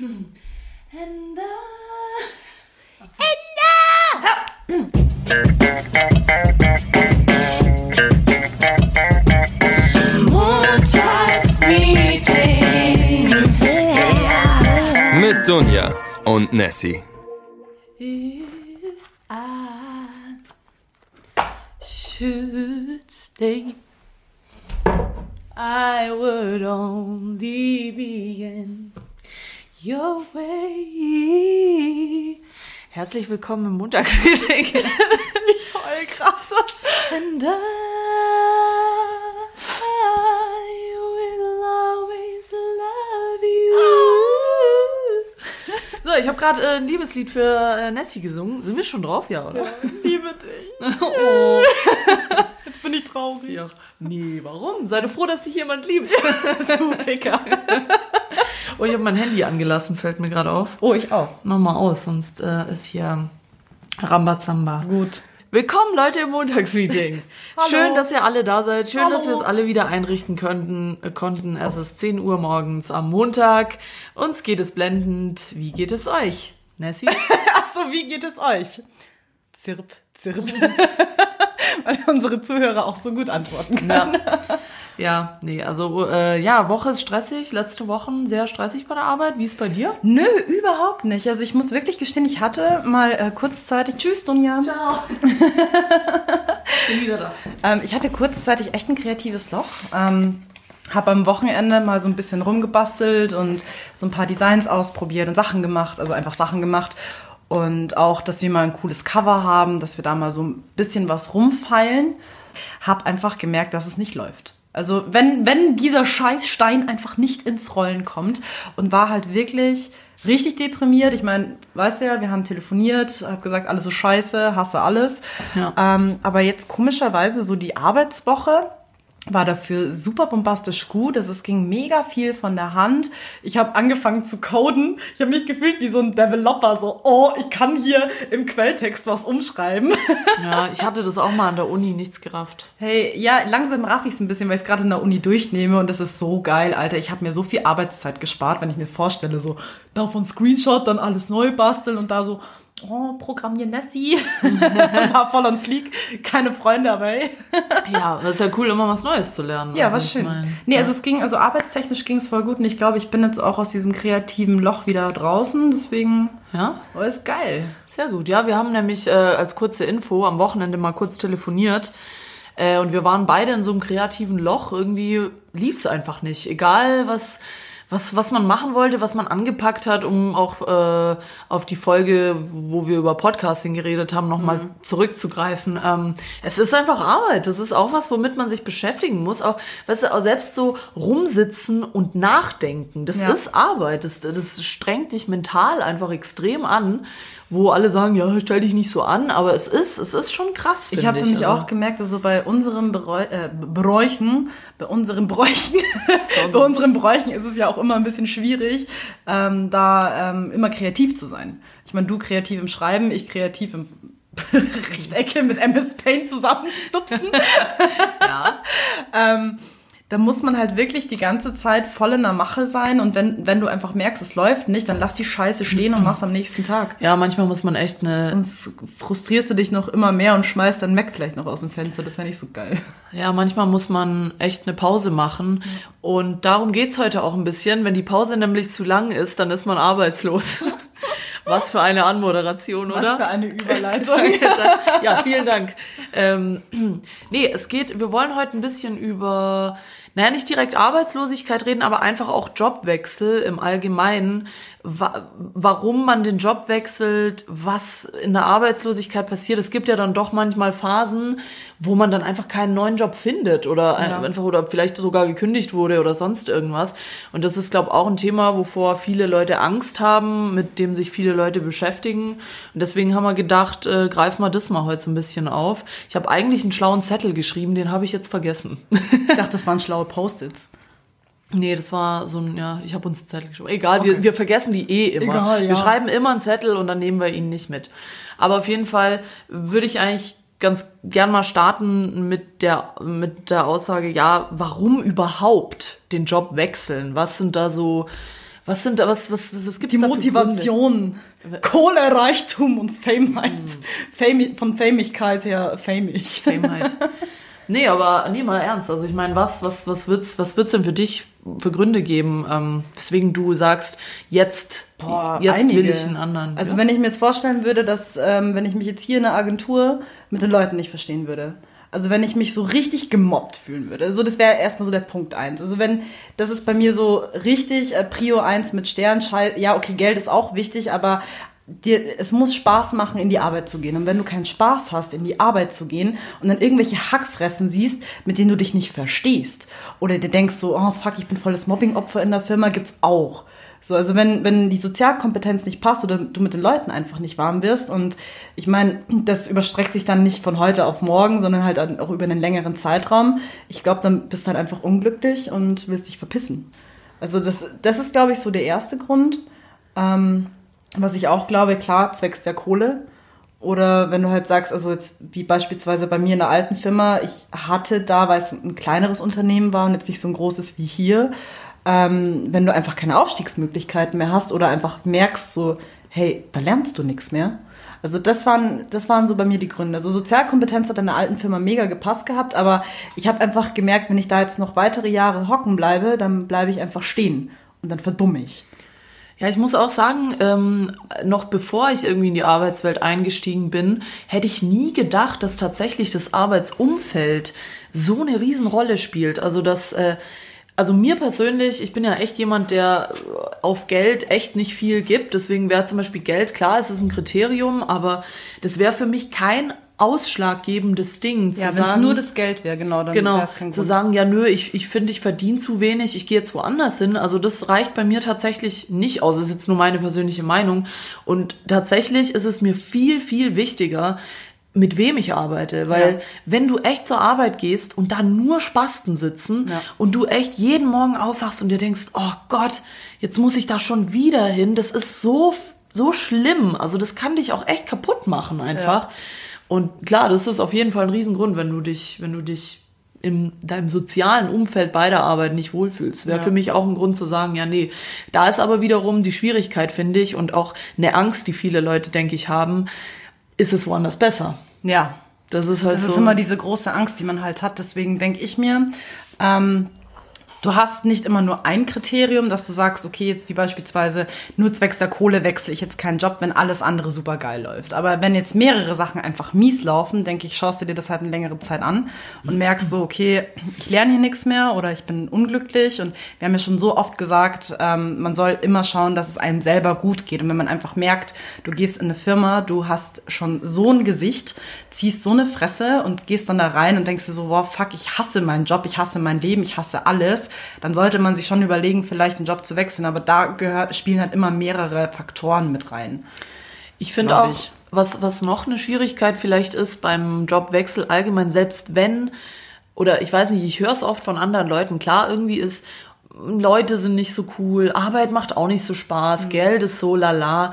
And I... Montagsmeeting. Mit Dunja und Nessie. If I should stay, I would only be in your way. Herzlich willkommen im Montagsmeeting. Ich heul das. And I, will always love you. So, ich habe gerade äh, ein Liebeslied für äh, Nessie gesungen. Sind wir schon drauf, ja, oder? Liebe dich. Oh. Jetzt bin ich traurig. Ja. Nee, warum? Sei doch froh, dass dich jemand liebt. Du Ficker. Oh, ich habe mein Handy angelassen, fällt mir gerade auf. Oh, ich auch. Mach mal aus, sonst äh, ist hier Rambazamba. Gut. Willkommen, Leute, im Montagsmeeting. Schön, dass ihr alle da seid. Schön, Hallo. dass wir es alle wieder einrichten könnten, äh, konnten. Es ist 10 Uhr morgens am Montag. Uns geht es blendend. Wie geht es euch? Nessie? Ach so, wie geht es euch? Zirp, zirp. Weil unsere Zuhörer auch so gut antworten können. Ja. Ja, nee, also äh, ja, Woche ist stressig. Letzte Wochen sehr stressig bei der Arbeit. Wie ist bei dir? Nö, überhaupt nicht. Also ich muss wirklich gestehen, ich hatte mal äh, kurzzeitig, tschüss Dunja, Ciao. Bin wieder da. ähm, ich hatte kurzzeitig echt ein kreatives Loch. Ähm, habe am Wochenende mal so ein bisschen rumgebastelt und so ein paar Designs ausprobiert und Sachen gemacht, also einfach Sachen gemacht. Und auch, dass wir mal ein cooles Cover haben, dass wir da mal so ein bisschen was rumfeilen. Hab einfach gemerkt, dass es nicht läuft. Also wenn, wenn dieser Scheißstein einfach nicht ins Rollen kommt und war halt wirklich richtig deprimiert. Ich meine, weißt du ja, wir haben telefoniert, hab gesagt, alles so scheiße, hasse alles. Ja. Ähm, aber jetzt komischerweise so die Arbeitswoche war dafür super bombastisch gut. Also es ging mega viel von der Hand. Ich habe angefangen zu coden. Ich habe mich gefühlt wie so ein Developer, so, oh, ich kann hier im Quelltext was umschreiben. Ja, ich hatte das auch mal an der Uni, nichts gerafft. Hey, ja, langsam raff ich es ein bisschen, weil ich es gerade in der Uni durchnehme und das ist so geil, Alter. Ich habe mir so viel Arbeitszeit gespart, wenn ich mir vorstelle, so davon Screenshot, dann alles neu basteln und da so, oh, programmier Nessie. war voll und flieg, keine Freunde, aber hey. Ja, das ist ja cool, immer was Neues zu lernen. Ja, Also, war schön. mein, nee, ja. also es ging, also arbeitstechnisch ging es voll gut und ich glaube, ich bin jetzt auch aus diesem kreativen Loch wieder draußen, deswegen Ja, oh, ist geil. sehr gut. Ja, wir haben nämlich äh, als kurze Info am Wochenende mal kurz telefoniert. Äh, und wir waren beide in so einem kreativen Loch. Irgendwie lief es einfach nicht. Egal, was, was, was man machen wollte, was man angepackt hat, um auch äh, auf die Folge, wo wir über Podcasting geredet haben, nochmal zurückzugreifen. Ähm, es ist einfach Arbeit. Das ist auch was, womit man sich beschäftigen muss. Auch, weißt du, auch selbst so rumsitzen und nachdenken, das Ja. ist Arbeit. Das, das strengt dich mental einfach extrem an, wo alle sagen, ja, stell dich nicht so an, aber es ist, es ist schon krass. Ich habe für mich Also, auch gemerkt, dass so bei unserem Bereu äh, Bräuchen, bei unserem Bräuchen, bei unseren Bräuchen ist es ja auch immer ein bisschen schwierig, ähm, da ähm, immer kreativ zu sein. Ich meine, du kreativ im Schreiben, ich kreativ im Rechtecke mit MS Paint zusammenstupsen. Ja. ähm, da muss man halt wirklich die ganze Zeit voll in der Mache sein und wenn, wenn du einfach merkst, es läuft nicht, dann lass die Scheiße stehen und mach's am nächsten Tag. ja, manchmal muss man echt eine, Sonst frustrierst du dich noch immer mehr und schmeißt dein Mac vielleicht noch aus dem Fenster. Das wäre nicht so geil. ja, manchmal muss man echt eine Pause machen. Und darum geht's heute auch ein bisschen. Wenn die Pause nämlich zu lang ist, dann ist man arbeitslos. Was für eine Anmoderation, oder? Was für eine Überleitung. ja, vielen Dank. Ähm, nee, es geht, wir wollen heute ein bisschen über, naja, nicht direkt Arbeitslosigkeit reden, aber einfach auch Jobwechsel im Allgemeinen. Wa warum man den Job wechselt, was in der Arbeitslosigkeit passiert. Es gibt ja dann doch manchmal Phasen, wo man dann einfach keinen neuen Job findet oder Ja. einfach oder vielleicht sogar gekündigt wurde oder sonst irgendwas. Und das ist, glaube ich, auch ein Thema, wovor viele Leute Angst haben, mit dem sich viele Leute beschäftigen. Und deswegen haben wir gedacht, äh, greif mal das mal heute so ein bisschen auf. Ich habe eigentlich einen schlauen Zettel geschrieben, den habe ich jetzt vergessen. Ich dachte, das waren schlaue Post-its. Nee, das war so ein, ja, ich habe uns einen Zettel geschrieben. Egal, wir, wir vergessen die eh immer. Egal, ja. Wir schreiben immer einen Zettel und dann nehmen wir ihn nicht mit. Aber auf jeden Fall würde ich eigentlich ganz gern mal starten mit der, mit der Aussage, ja, warum überhaupt den Job wechseln? Was sind da so, Was sind da, was, was, was, was gibt's Die da? Motivation, Kohle, Reichtum und Fameheit. Fame, von Famigkeit her famig. Fameheit. Nee, aber nee, mal ernst. Also ich meine, was, was, was wird's, was wird's denn für dich für Gründe geben, ähm, weswegen du sagst, jetzt, Boah, jetzt einige. will ich einen anderen. Also ja? wenn ich mir jetzt vorstellen würde, dass ähm, wenn ich mich jetzt hier in der Agentur mit den Leuten nicht verstehen würde. Also wenn ich mich so richtig gemobbt fühlen würde. So, das wäre erstmal so der Punkt eins. Also wenn, das ist bei mir so richtig äh, Prio eins mit Sternschei. Ja, okay, Geld ist auch wichtig, aber dir, es muss Spaß machen, in die Arbeit zu gehen. Und wenn du keinen Spaß hast, in die Arbeit zu gehen und dann irgendwelche Hackfressen siehst, mit denen du dich nicht verstehst, oder dir denkst so, oh fuck, ich bin volles Mobbing-Opfer in der Firma, gibt's auch. So, also wenn, wenn die Sozialkompetenz nicht passt oder du mit den Leuten einfach nicht warm wirst und ich meine, das überstreckt sich dann nicht von heute auf morgen, sondern halt auch über einen längeren Zeitraum. Ich glaube, dann bist du halt einfach unglücklich und willst dich verpissen. Also das, das ist, glaube ich, so der erste Grund. Ähm, was ich auch glaube, klar, zwecks der Kohle. Oder wenn du halt sagst, also jetzt wie beispielsweise bei mir in der alten Firma, ich hatte da, weil es ein kleineres Unternehmen war und jetzt nicht so ein großes wie hier, ähm, wenn du einfach keine Aufstiegsmöglichkeiten mehr hast oder einfach merkst so, hey, da lernst du nichts mehr. Also das waren, das waren so bei mir die Gründe. Also Sozialkompetenz hat in der alten Firma mega gepasst gehabt, aber ich habe einfach gemerkt, wenn ich da jetzt noch weitere Jahre hocken bleibe, dann bleibe ich einfach stehen und dann verdumme ich. Ja, ich muss auch sagen, ähm, noch bevor ich irgendwie in die Arbeitswelt eingestiegen bin, hätte ich nie gedacht, dass tatsächlich das Arbeitsumfeld so eine Riesenrolle spielt. Also dass, äh, also mir persönlich, ich bin ja echt jemand, der auf Geld echt nicht viel gibt. Deswegen wäre zum Beispiel Geld, klar, es ist ein Kriterium, aber das wäre für mich kein ausschlaggebendes Ding zu Ja, wenn es nur das Geld wäre, genau, dann Genau, wäre kein zu Grund. sagen, ja nö, ich, ich finde, ich verdiene zu wenig, ich gehe jetzt woanders hin. Also das reicht bei mir tatsächlich nicht aus. Das ist jetzt nur meine persönliche Meinung. Und tatsächlich ist es mir viel, viel wichtiger, mit wem ich arbeite. Weil Ja. wenn du echt zur Arbeit gehst und da nur Spasten sitzen Ja. und du echt jeden Morgen aufwachst und dir denkst, oh Gott, jetzt muss ich da schon wieder hin, das ist so, so schlimm. Also das kann dich auch echt kaputt machen einfach. Und klar, das ist auf jeden Fall ein Riesengrund, wenn du dich, wenn du dich in deinem sozialen Umfeld bei der Arbeit nicht wohlfühlst. Wäre Ja. für mich auch ein Grund zu sagen, ja, nee. Da ist aber wiederum die Schwierigkeit, finde ich, und auch eine Angst, die viele Leute, denke ich, haben, ist es woanders besser. Ja, Das ist halt Das so. ist immer diese große Angst, die man halt hat. Deswegen denke ich mir, ähm, du hast nicht immer nur ein Kriterium, dass du sagst, okay, jetzt wie beispielsweise nur zwecks der Kohle wechsle ich jetzt keinen Job, wenn alles andere super geil läuft. Aber wenn jetzt mehrere Sachen einfach mies laufen, denke ich, schaust du dir das halt eine längere Zeit an und merkst so, okay, ich lerne hier nichts mehr oder ich bin unglücklich. Und wir haben ja schon so oft gesagt, ähm, man soll immer schauen, dass es einem selber gut geht. Und wenn man einfach merkt, du gehst in eine Firma, du hast schon so ein Gesicht, ziehst so eine Fresse und gehst dann da rein und denkst dir so, wow, fuck, ich hasse meinen Job, ich hasse mein Leben, ich hasse alles, dann sollte man sich schon überlegen, vielleicht den Job zu wechseln. Aber da gehört, spielen halt immer mehrere Faktoren mit rein. Ich finde auch, ich. was, was noch eine Schwierigkeit vielleicht ist beim Jobwechsel allgemein, selbst wenn, oder ich weiß nicht, ich höre es oft von anderen Leuten, klar, irgendwie ist, Leute sind nicht so cool, Arbeit macht auch nicht so Spaß, Mhm. Geld ist so lala.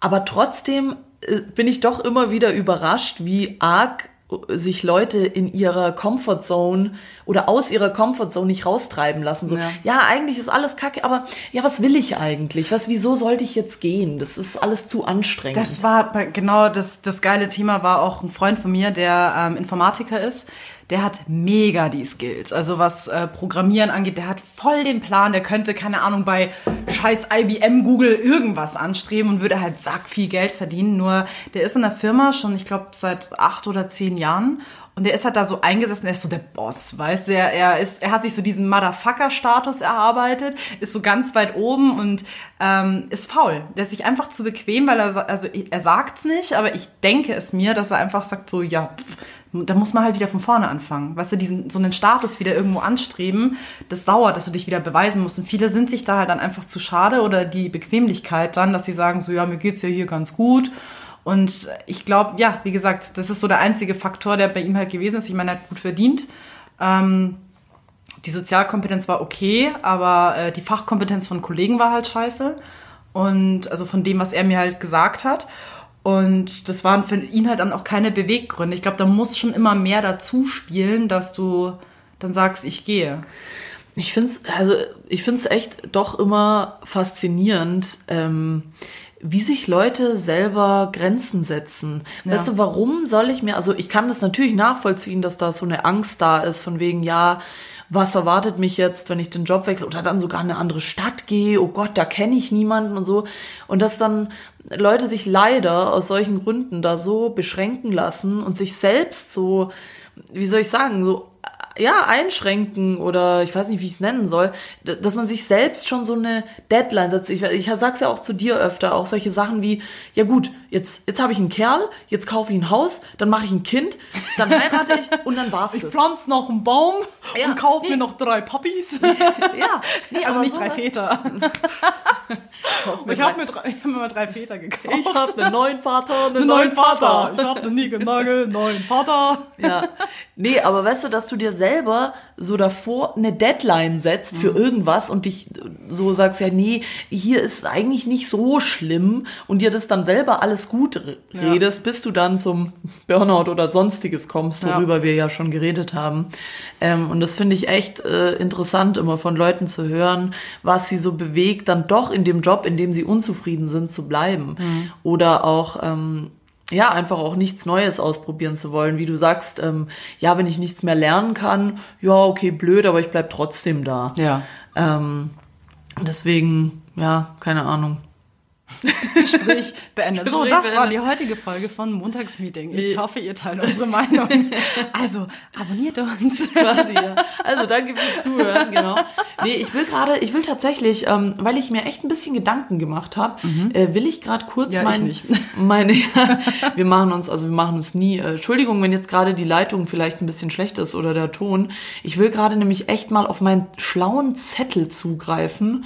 Aber trotzdem äh, bin ich doch immer wieder überrascht, wie arg sich Leute in ihrer Comfortzone oder aus ihrer Comfortzone nicht raustreiben lassen. So, Ja. ja, eigentlich ist alles kacke, aber ja, was will ich eigentlich? Was, wieso sollte ich jetzt gehen? Das ist alles zu anstrengend. Das war genau das, das geile Thema war auch ein Freund von mir, der ähm, Informatiker ist. Der hat mega die Skills. Also was äh, Programmieren angeht, der hat voll den Plan. Der könnte, keine Ahnung, bei scheiß IBM, Google irgendwas anstreben und würde halt sack viel Geld verdienen. Nur der ist in der Firma schon, ich glaube, seit acht oder zehn Jahren. Und der ist halt da so eingesessen, er ist so der Boss, weißt du? Er, er, ist, er hat sich so diesen Motherfucker-Status erarbeitet, ist so ganz weit oben und ähm, ist faul. Der ist sich einfach zu bequem, weil er, also er sagt's nicht, aber ich denke es mir, dass er einfach sagt so, ja, pff, da muss man halt wieder von vorne anfangen. Weißt du, diesen, so einen Status wieder irgendwo anstreben, das dauert, dass du dich wieder beweisen musst. Und viele sind sich da halt dann einfach zu schade oder die Bequemlichkeit dann, dass sie sagen so, ja, mir geht's ja hier ganz gut. Und ich glaube, ja, wie gesagt, das ist so der einzige Faktor, der bei ihm halt gewesen ist. Ich meine, er hat gut verdient. Ähm, die Sozialkompetenz war okay, aber äh, die Fachkompetenz von Kollegen war halt scheiße. Und also von dem, was er mir halt gesagt hat. Und das waren für ihn halt dann auch keine Beweggründe. Ich glaube, da muss schon immer mehr dazu spielen, dass du dann sagst, ich gehe. Ich finde es also ich find's echt doch immer faszinierend, ähm, wie sich Leute selber Grenzen setzen. Ja. Weißt du, warum soll ich mir, also ich kann das natürlich nachvollziehen, dass da so eine Angst da ist, von wegen, ja, was erwartet mich jetzt, wenn ich den Job wechsle oder dann sogar in eine andere Stadt gehe, oh Gott, da kenne ich niemanden und so. Und dass dann Leute sich leider aus solchen Gründen da so beschränken lassen und sich selbst so, wie soll ich sagen, so ja, einschränken oder ich weiß nicht, wie ich es nennen soll, dass man sich selbst schon so eine Deadline setzt. Ich, ich sag's ja auch zu dir öfter, auch solche Sachen wie, ja gut, jetzt, jetzt habe ich einen Kerl, jetzt kaufe ich ein Haus, dann mache ich ein Kind, dann heirate ich und dann war's Ich das. pflanze noch einen Baum Ja, und kaufe nee. mir noch drei Puppies. Ja, nee, also nicht drei sowas- Väter. Ich habe drei- mir, drei, ich hab mir mal drei Väter gekauft. ich habe einen neuen Vater, einen, einen neuen Vater. Ich habe einen Nigelnagel, neuen Vater. Ja. Nee, aber weißt du, dass du dir selber so davor eine Deadline setzt für irgendwas und dich so sagst, ja, nee, hier ist eigentlich nicht so schlimm und dir das dann selber alles gut re- Ja. redest, bis du dann zum Burnout oder sonstiges kommst, Ja. worüber wir ja schon geredet haben. Ähm, und das finde ich echt äh, interessant, immer von Leuten zu hören, was sie so bewegt, dann doch in dem Job, in dem sie unzufrieden sind, zu bleiben. Oder auch, ähm, ja, einfach auch nichts Neues ausprobieren zu wollen. Wie du sagst, ähm, ja, wenn ich nichts mehr lernen kann, ja, okay, blöd, aber ich bleib trotzdem da. Ja. Ähm, deswegen, ja, keine Ahnung. Gespräch beendet. So, Gespräch das war beendet. die heutige Folge von Montagsmeeting. Ich hoffe, ihr teilt unsere Meinung. Also, abonniert uns. quasi, ja. Also danke fürs Zuhören, genau. Nee, ich will gerade, ich will tatsächlich, ähm, weil ich mir echt ein bisschen Gedanken gemacht habe, äh, will ich gerade kurz Mhm. Ja, ich mein, meine, wir machen uns, also wir machen uns nie, äh, Entschuldigung, wenn jetzt gerade die Leitung vielleicht ein bisschen schlecht ist oder der Ton. Ich will gerade nämlich echt mal auf meinen schlauen Zettel zugreifen,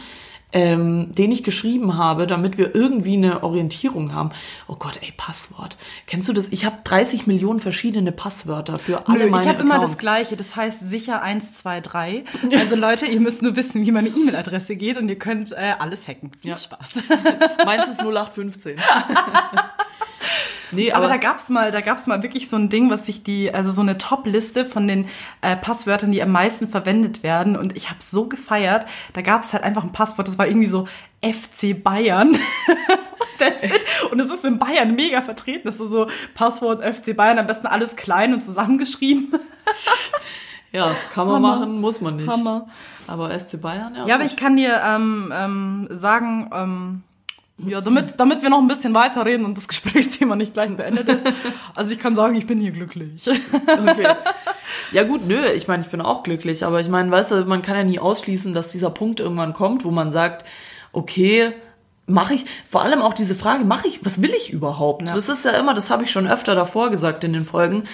ähm, den ich geschrieben habe, damit wir irgendwie eine Orientierung haben. Oh Gott, ey, Passwort. Kennst du das? Ich habe 30 Millionen verschiedene Passwörter für alle Nö, meine ich habe immer das. Gleiche. Das heißt sicher 123. Also Leute, ihr müsst nur wissen, wie meine E-Mail-Adresse geht und ihr könnt äh, alles hacken. Viel Ja. Spaß. Meins ist 0815. nee, Aber aber, da gab's mal, da gab's mal wirklich so ein Ding, was sich die, also so eine Top-Liste von den äh, Passwörtern, die am meisten verwendet werden. Und ich habe so gefeiert. Da gab's halt einfach ein Passwort, das war irgendwie so FC Bayern. Und es ist in Bayern mega vertreten. Das ist so Passwort FC Bayern, am besten alles klein und zusammengeschrieben. ja, kann man Hammer. machen, muss man nicht. Hammer. Aber FC Bayern, ja. Ja, aber ich kann dir ähm, ähm, sagen, ähm, ja, damit, damit wir noch ein bisschen weiterreden und das Gesprächsthema nicht gleich beendet ist. Also ich kann sagen, ich bin hier glücklich. Okay. Ja gut, nö, ich meine, ich bin auch glücklich, aber ich meine, weißt du, man kann ja nie ausschließen, dass dieser Punkt irgendwann kommt, wo man sagt, okay, mache ich, vor allem auch diese Frage, mache ich, was will ich überhaupt? Das ist ja immer, das habe ich schon öfter davor gesagt in den Folgen.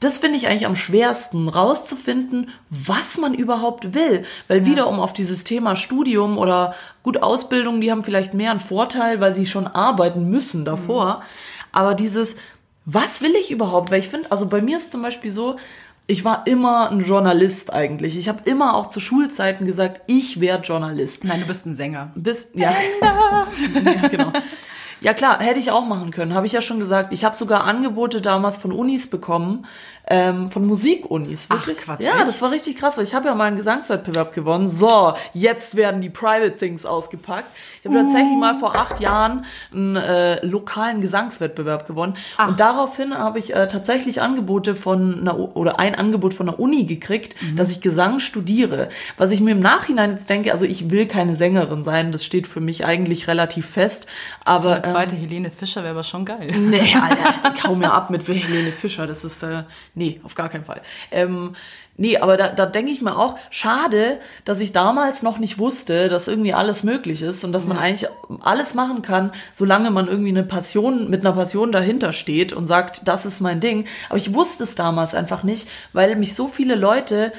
Das finde ich eigentlich am schwersten, rauszufinden, was man überhaupt will. Weil wieder um auf dieses Thema Studium oder gut Ausbildung, die haben vielleicht mehr einen Vorteil, weil sie schon arbeiten müssen davor. Aber dieses, was will ich überhaupt? Weil ich finde, also bei mir ist zum Beispiel so, ich war immer ein Journalist eigentlich. Ich habe immer auch zu Schulzeiten gesagt, ich werde Journalist. Nein, du bist ein Sänger. Bis, ja. ja, genau. Ja klar, hätte ich auch machen können, habe ich ja schon gesagt. Ich habe sogar Angebote damals von Unis bekommen, ähm, von Musikunis. Ach, Wirklich? Quatsch, Ja, echt? das war richtig krass, weil ich habe ja mal einen Gesangswettbewerb gewonnen. So, jetzt werden die Private Things ausgepackt. Ich habe tatsächlich mal vor acht Jahren einen äh, lokalen Gesangswettbewerb gewonnen. Und daraufhin habe ich äh, tatsächlich Angebote von einer, oder ein Angebot von der Uni gekriegt, Mhm. dass ich Gesang studiere. Was ich mir im Nachhinein jetzt denke, also ich will keine Sängerin sein, das steht für mich eigentlich relativ fest. Aber So eine zweite Helene Fischer wäre aber schon geil. Nee, Alter, kaum mehr ab mit Helene Fischer. Das ist, äh, nee, auf gar keinen Fall. Ähm, nee, aber da, da denke ich mir auch, schade, dass ich damals noch nicht wusste, dass irgendwie alles möglich ist und dass man eigentlich alles machen kann, solange man irgendwie eine Passion, mit einer Passion dahinter steht und sagt, das ist mein Ding. Aber ich wusste es damals einfach nicht, weil mich so viele Leute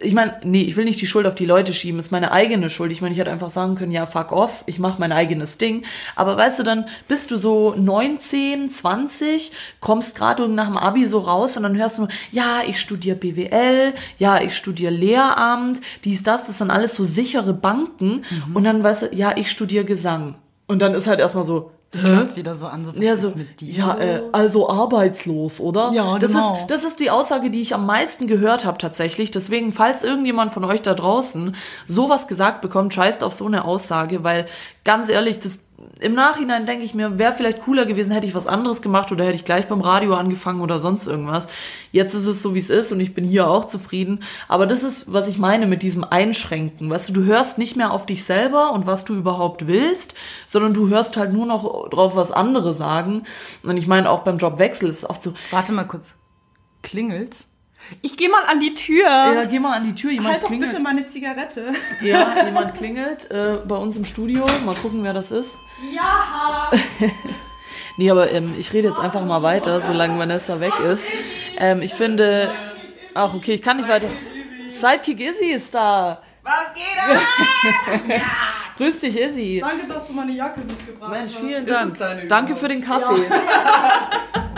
ich meine, nee, ich will nicht die Schuld auf die Leute schieben, ist meine eigene Schuld. Ich meine, ich hätte einfach sagen können, ja, fuck off, ich mache mein eigenes Ding. Aber weißt du, dann bist du so 19, 20, kommst gerade nach dem Abi so raus und dann hörst du, ja, ich studiere BWL, ja, ich studiere Lehramt, dies, das, das sind alles so sichere Banken. Und dann weißt du, ja, ich studiere Gesang. Und dann ist halt erstmal so, Hört sie da so an, so was Ja, ist so, mit dir? ja, äh, also arbeitslos, oder? Ja, das genau. Ist, das ist die Aussage, die ich am meisten gehört habe tatsächlich. Deswegen, falls irgendjemand von euch da draußen sowas gesagt bekommt, scheißt auf so eine Aussage, weil ganz ehrlich, das im Nachhinein denke ich mir, wäre vielleicht cooler gewesen, hätte ich was anderes gemacht oder hätte ich gleich beim Radio angefangen oder sonst irgendwas. Jetzt ist es so, wie es ist und ich bin hier auch zufrieden. Aber das ist, was ich meine mit diesem Einschränken. Weißt du, du hörst nicht mehr auf dich selber und was du überhaupt willst, sondern du hörst halt nur noch drauf, was andere sagen. Und ich meine, auch beim Jobwechsel ist es oft so, Warte mal kurz. Klingelt's? Ich gehe mal an die Tür. ja, geh mal an die Tür, jemand halt doch klingelt. bitte meine Zigarette. Ja, jemand klingelt äh, bei uns im Studio. Mal gucken, wer das ist. Ja. Nee, aber ähm, ich rede jetzt einfach mal weiter, solange Vanessa weg ist. Ähm, ich finde. Ach, okay, ich kann nicht weiter. Sidekick Izzy ist da. Was geht ab? Grüß dich, Izzy. Danke, dass du meine Jacke mitgebracht Mensch, hast. vielen Ist Dank. es deine Danke überhaupt? für den Kaffee.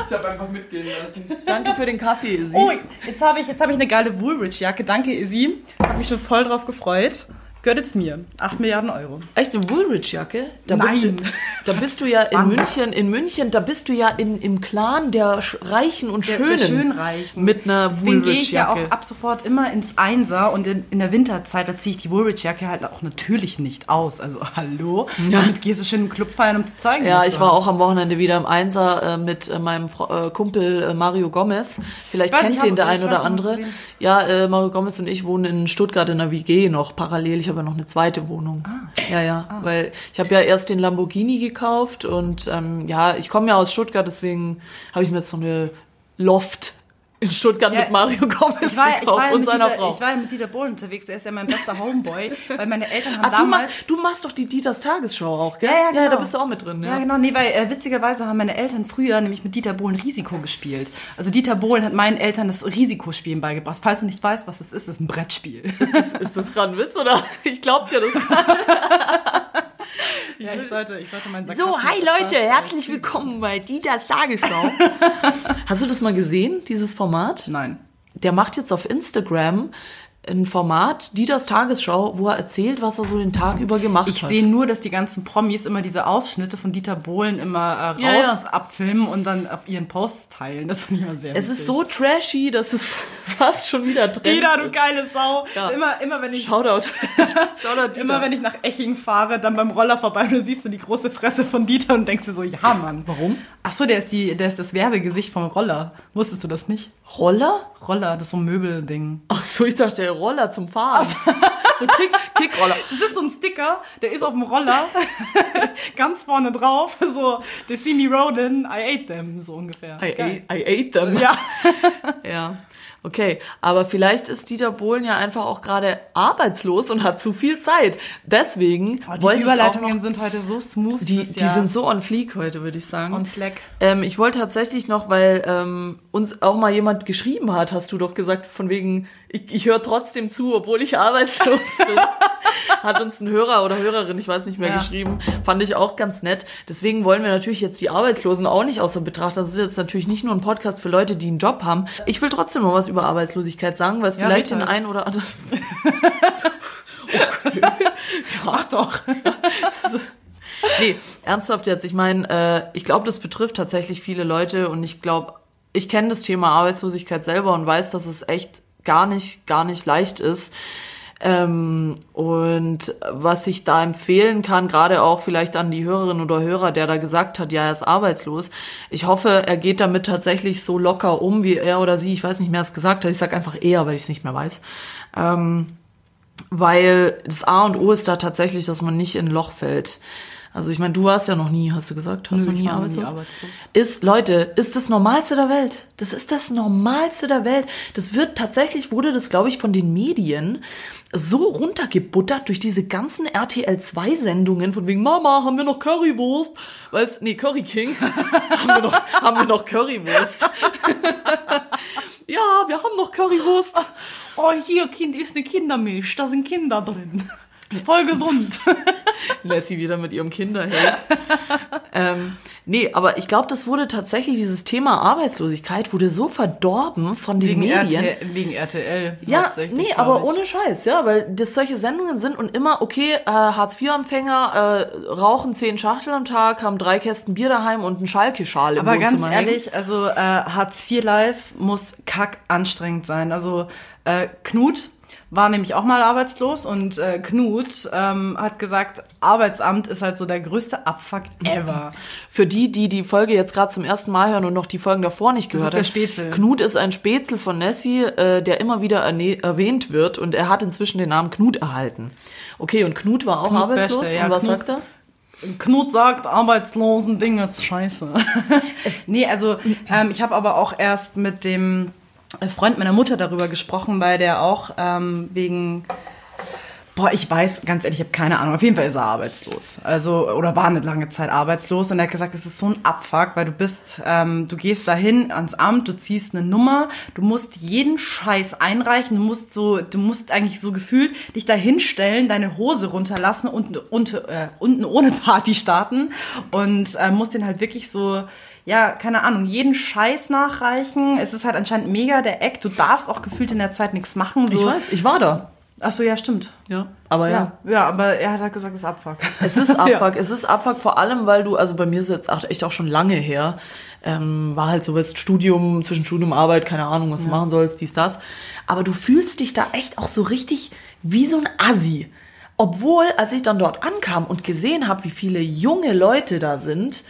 Ich habe einfach mitgehen lassen. Danke für den Kaffee, Izzy. Oh, jetzt habe ich, jetzt hab ich eine geile Woolrich-Jacke. Danke, Izzy. Hab mich schon voll drauf gefreut. Gehört jetzt mir. 8 Milliarden Euro. Echt eine Woolrich-Jacke? Da bist du, Nein. da bist du ja in München, in München, da bist du ja in, im Clan der Reichen und Der- Schönen. der Schönreichen. Mit einer Deswegen gehe ich ja Woolrich-Jacke. auch ab sofort immer ins Einser und in, in der Winterzeit, da ziehe ich die Woolrich-Jacke halt auch natürlich nicht aus. Also hallo, damit gehst du schön in den Club feiern, um zu zeigen, Ja, ich war hast. auch am Wochenende wieder im Einser äh, mit äh, meinem Fro äh, Kumpel äh, Mario Gomez. Vielleicht Ich weiß, kennt den hab- der ein weiß, oder hab's andere. Ja, äh, Mario Gomez und ich wohnen in Stuttgart in der WG noch parallel. Ich habe ja noch eine zweite Wohnung. Ah. Ja, ja, weil ich habe ja erst den Lamborghini gekauft und ähm, ja, ich komme ja aus Stuttgart, deswegen habe ich mir jetzt so eine Loft in Stuttgart Ja, mit Mario Gomez Ich war, gekauft ja und seiner Dieter, Frau. ich war ja mit Dieter Bohlen unterwegs, er ist ja mein bester Homeboy, weil meine Eltern haben Ah, du, damals... machst, du machst doch die Dieters Tagesschau auch, gell? Ja, ja, genau. da bist du auch mit drin, ja. Ja, genau. Nee, weil äh, witzigerweise haben meine Eltern früher nämlich mit Dieter Bohlen Risiko gespielt. Also Dieter Bohlen hat meinen Eltern das Risikospielen beigebracht. Falls du nicht weißt, was es ist, ist ein Brettspiel. Ist das, ist das gerade ein Witz oder? Ich glaub dir das. ja, ich sollte, ich sollte meinen So, Sarkasmus hi Leute, herzlich willkommen bei Dieters Tagesschau. Hast du das mal gesehen, dieses Format? Nein. Der macht jetzt auf Instagram ein Format, Dieters Tagesschau, wo er erzählt, was er so den Tag über gemacht Ich hat. sehe nur, dass die ganzen Promis immer diese Ausschnitte von Dieter Bohlen immer äh, Ja, ja. raus abfilmen und dann auf ihren Posts teilen. Das finde ich immer sehr es witzig. ist so trashy, dass es fast schon wieder drin Dieter, du geile Sau. Ja. Immer, immer wenn ich Shoutout. Shoutout Dieter. Immer wenn ich nach Eching fahre, dann beim Roller vorbei, du siehst so die große Fresse von Dieter und denkst dir so, ja Mann. Warum? Ach so, der ist, die, der ist das Werbegesicht vom Roller. Wusstest du das nicht? Roller? Roller, das ist so ein Möbelding. Ach so, ich dachte, Roller zum Fahren. so Kick, Kickroller. Das ist so ein Sticker, der ist auf dem Roller, ganz vorne drauf, so, they see me rolling, I ate them, so ungefähr. I, Geil. ate, I ate them. Ja. Ja, okay. Aber vielleicht ist Dieter Bohlen ja einfach auch gerade arbeitslos und hat zu viel Zeit. Deswegen Oh, die wollte ich auch Überleitungen noch, sind heute so smooth. die, die sind so on fleek heute, würde ich sagen. on fleck. Ähm, ich wollte tatsächlich noch, weil ähm, uns auch mal jemand geschrieben hat, hast du doch gesagt, von wegen, ich, ich höre trotzdem zu, obwohl ich arbeitslos bin. hat uns ein Hörer oder Hörerin, ich weiß nicht mehr, Ja. geschrieben. Fand ich auch ganz nett. Deswegen wollen wir natürlich jetzt die Arbeitslosen auch nicht außer Betracht. Das ist jetzt natürlich nicht nur ein Podcast für Leute, die einen Job haben. Ich will trotzdem noch was über Arbeitslosigkeit sagen, weil es Ja, vielleicht den halt. einen oder anderen... Ach doch. nee, ernsthaft jetzt. Ich meine, äh, ich glaube, das betrifft tatsächlich viele Leute und ich glaube, ich kenne das Thema Arbeitslosigkeit selber und weiß, dass es echt gar nicht, gar nicht leicht ist. Ähm, und was ich da empfehlen kann, gerade auch vielleicht an die Hörerin oder Hörer, der da gesagt hat, ja, er ist arbeitslos. Ich hoffe, er geht damit tatsächlich so locker um, wie er oder sie, ich weiß nicht mehr, es gesagt hat. Ich sag einfach eher, weil ich es nicht mehr weiß. Ähm, weil das A und O ist da tatsächlich, dass man nicht in Loch fällt. Also ich meine, du warst ja noch nie, hast du gesagt, hast Nö, noch nie noch nie arbeitslos? arbeitslos. Ist, Leute, ist das Normalste der Welt. Das ist das Normalste der Welt. Das wird tatsächlich, wurde das, glaube ich, von den Medien so runtergebuttert durch diese ganzen RTL 2 Sendungen von wegen Mama, haben wir noch Currywurst? Weißt, nee, Curry King. haben wir noch, haben wir noch Currywurst? ja, wir haben noch Currywurst. Oh, hier, Kind, ist eine Kindermilch, da sind Kinder drin. Voll gesund. Lassie wieder mit ihrem Kinderheld. ähm, Nee, aber ich glaube, das wurde tatsächlich, dieses Thema Arbeitslosigkeit wurde so verdorben von den Wegen, Medien. RTL, wegen RTL. Ja, nee, aber ich. ohne Scheiß, ja, weil das solche Sendungen sind und immer, okay, äh, Hartz-IV-Empfänger äh, rauchen zehn Schachtel am Tag, haben drei Kästen Bier daheim und einen Schalke-Schal im Aber ganz Wohnzimmer hängen. ehrlich, also äh, Hartz IV Live muss kack anstrengend sein. Also äh, Knut war nämlich auch mal arbeitslos und äh, Knut ähm, hat gesagt, Arbeitsamt ist halt so der größte Abfuck ever. Für die, die die Folge jetzt gerade zum ersten Mal hören und noch die Folgen davor nicht Das gehört ist der haben. Spätzle. Knut ist ein Spätzle von Nessie, äh, der immer wieder erwähnt wird und er hat inzwischen den Namen Knut erhalten. Okay, und Knut war auch Knut arbeitslos Beste, ja, und was Knut- sagt er? Knut sagt, arbeitslosen Ding ist scheiße. nee, also ähm, ich habe aber auch erst mit dem Freund meiner Mutter darüber gesprochen, weil der auch ähm, wegen Boah, ich weiß, ganz ehrlich, ich habe keine Ahnung. Auf jeden Fall ist er arbeitslos. Also, oder war eine lange Zeit arbeitslos. Und er hat gesagt, es ist so ein Abfuck, weil du bist, ähm, du gehst dahin ans Amt, du ziehst eine Nummer, du musst jeden Scheiß einreichen, du musst so, du musst eigentlich so gefühlt dich da hinstellen, deine Hose runterlassen und, und äh, unten ohne Party starten und äh, musst den halt wirklich so, ja, keine Ahnung, jeden Scheiß nachreichen. Es ist halt anscheinend mega der Eck. Du darfst auch gefühlt in der Zeit nichts machen. So. Ich weiß, ich war da. Ach so, ja, stimmt. Ja, aber ja. Ja, ja, aber er hat halt gesagt, es ist Abfuck. Es ist Abfuck, es ist Abfuck vor allem, weil du, also bei mir ist jetzt echt auch schon lange her, ähm, war halt so was Studium, zwischen Studium und Arbeit, keine Ahnung, was du machen sollst, dies, das. Aber du fühlst dich da echt auch so richtig wie so ein Assi. Obwohl, als ich dann dort ankam und gesehen habe, wie viele junge Leute da sind,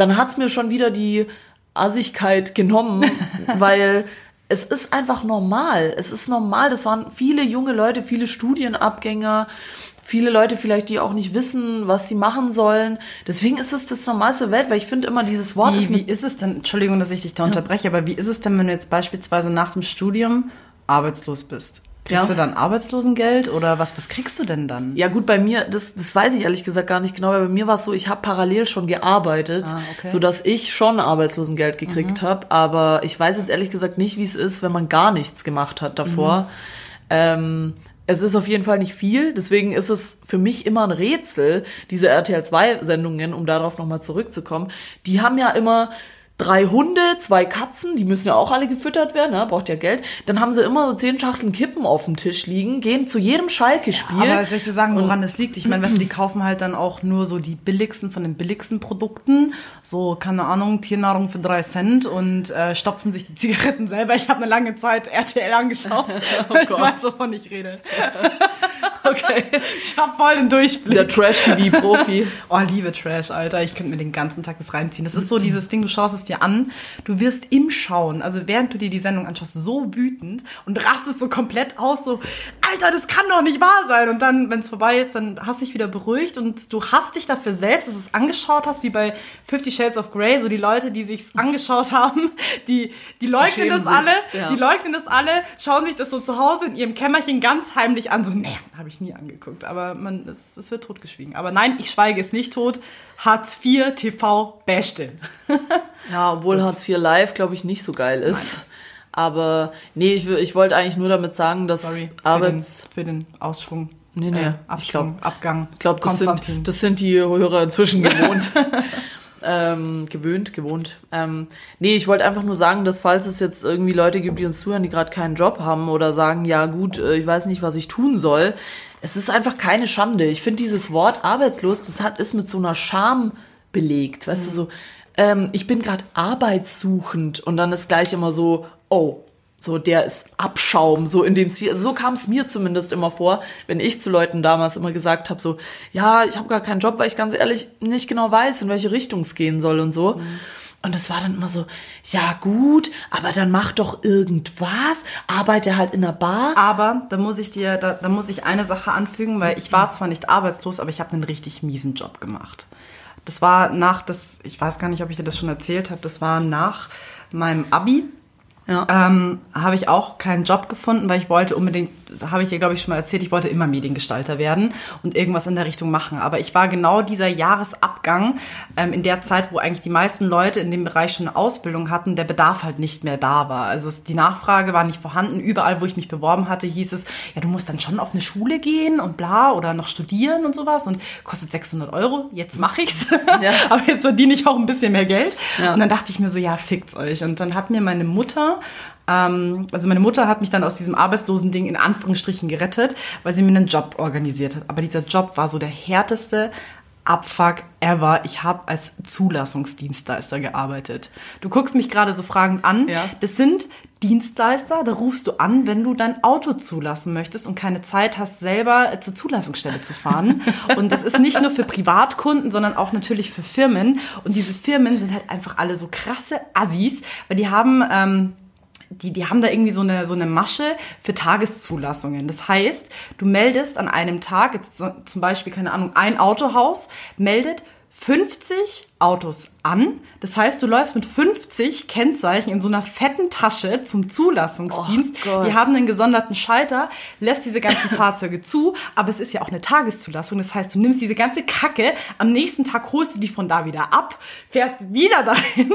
dann hat's mir schon wieder die Assigkeit genommen, weil es ist einfach normal. Es ist normal. Das waren viele junge Leute, viele Studienabgänger, viele Leute vielleicht, die auch nicht wissen, was sie machen sollen. Deswegen ist es das normalste der Welt, weil ich finde immer dieses Wort ist Wie, wie mit ist es denn, Entschuldigung, dass ich dich da unterbreche, aber wie ist es denn, wenn du jetzt beispielsweise nach dem Studium arbeitslos bist? Kriegst Ja. du dann Arbeitslosengeld oder was, was kriegst du denn dann? Ja gut, bei mir, das, das weiß ich ehrlich gesagt gar nicht genau, weil bei mir war es so, ich habe parallel schon gearbeitet, Ah, okay. Mhm. so dass ich schon Arbeitslosengeld gekriegt habe, aber ich weiß jetzt ehrlich gesagt nicht, wie es ist, wenn man gar nichts gemacht hat davor. Mhm. Ähm, es ist auf jeden Fall nicht viel, deswegen ist es für mich immer ein Rätsel, diese RTL 2 Sendungen, um darauf nochmal zurückzukommen, die haben ja immer drei Hunde, zwei Katzen, die müssen ja auch alle gefüttert werden, ne? braucht ja Geld. Dann haben sie immer so zehn Schachteln Kippen auf dem Tisch liegen, gehen zu jedem Schalke-Spiel. Aber soll ich dir sagen, woran das liegt? Ich meine, weißt du, die kaufen halt dann auch nur so die billigsten von den billigsten Produkten. So, keine Ahnung, Tiernahrung für drei Cent und äh, stopfen sich die Zigaretten selber. Ich habe eine lange Zeit RTL angeschaut. Oh ich Gott. weiß, wovon ich rede. Okay. Ich habe voll den Durchblick. Der Trash-TV-Profi. Oh, liebe Trash, Alter. Ich könnte mir den ganzen Tag das reinziehen. Das ist so dieses Ding, du schaust es dir an, du wirst im Schauen, also während du dir die Sendung anschaust, so wütend und rastest so komplett aus, so, Alter, das kann doch nicht wahr sein. Und dann, wenn es vorbei ist, dann hast du dich wieder beruhigt und du hast dich dafür selbst, dass du es angeschaut hast, wie bei Fifty Shades of Grey, so die Leute, die sich's angeschaut haben, die, die leugnen schämen das sich, alle, ja. die leugnen das alle, schauen sich das so zu Hause in ihrem Kämmerchen ganz heimlich an, so, nee, habe ich nie angeguckt. Aber man, es, es wird totgeschwiegen. Aber nein, ich schweige es nicht tot. Hartz IV TV beste. Ja, obwohl Hartz IV Live, glaube ich, nicht so geil ist. Aber nee, ich, ich wollte eigentlich nur damit sagen, dass Sorry für den, für den Ausschwung. Nee, nee, äh, ich Abschwung, Abgang. Ich glaube, das sind, das sind die Hörer inzwischen gewohnt. ähm, gewöhnt, gewohnt. Ähm, nee, ich wollte einfach nur sagen, dass falls es jetzt irgendwie Leute gibt, die uns zuhören, die gerade keinen Job haben oder sagen, ja gut, äh, ich weiß nicht, was ich tun soll. Es ist einfach keine Schande. Ich finde dieses Wort arbeitslos, das hat ist mit so einer Scham belegt. Weißt du, so, ähm, ich bin gerade arbeitssuchend und dann ist gleich immer so, oh, so, der ist Abschaum, so in dem Stil. Also so kam es mir zumindest immer vor, wenn ich zu Leuten damals immer gesagt habe, so, ja, ich habe gar keinen Job, weil ich ganz ehrlich nicht genau weiß, in welche Richtung es gehen soll und so. Und das war dann immer so, ja gut, aber dann mach doch irgendwas, arbeite halt in der Bar. Aber da muss ich dir, da, da muss ich eine Sache anfügen, weil ich war zwar nicht arbeitslos, aber ich habe einen richtig miesen Job gemacht. Das war nach das, ich weiß gar nicht, ob ich dir das schon erzählt habe, das war nach meinem Abi. Ja. ähm, habe ich auch keinen Job gefunden, weil ich wollte unbedingt habe ich ja, glaube ich, schon mal erzählt, ich wollte immer Mediengestalter werden und irgendwas in der Richtung machen. Aber ich war genau dieser Jahresabgang ähm, in der Zeit, wo eigentlich die meisten Leute in dem Bereich schon eine Ausbildung hatten, der Bedarf halt nicht mehr da war. Also es, die Nachfrage war nicht vorhanden. Überall, wo ich mich beworben hatte, hieß es, ja, du musst dann schon auf eine Schule gehen und bla oder noch studieren und sowas und kostet 600 Euro. Jetzt mache ich's. Ja. Aber jetzt verdiene ich auch ein bisschen mehr Geld. Ja. Und dann dachte ich mir so, ja, fickt's euch. Und dann hat mir meine Mutter ähm, also meine Mutter hat mich dann aus diesem arbeitslosen Ding in Anführungsstrichen gerettet, weil sie mir einen Job organisiert hat. Aber dieser Job war so der härteste Abfuck ever. Ich habe als Zulassungsdienstleister gearbeitet. Du guckst mich gerade so fragend an. Ja. Das sind Dienstleister, da rufst du an, wenn du dein Auto zulassen möchtest und keine Zeit hast, selber zur Zulassungsstelle zu fahren. und das ist nicht nur für Privatkunden, sondern auch natürlich für Firmen. Und diese Firmen sind halt einfach alle so krasse Assis, weil die haben ähm, die, die haben da irgendwie so eine, so eine Masche für Tageszulassungen. Das heißt, du meldest an einem Tag, jetzt zum Beispiel, keine Ahnung, ein Autohaus meldet 50 Autos an. Das heißt, du läufst mit 50 Kennzeichen in so einer fetten Tasche zum Zulassungsdienst. Oh die haben einen gesonderten Schalter, lässt diese ganzen Fahrzeuge zu, aber es ist ja auch eine Tageszulassung. Das heißt, du nimmst diese ganze Kacke, am nächsten Tag holst du die von da wieder ab, fährst wieder dahin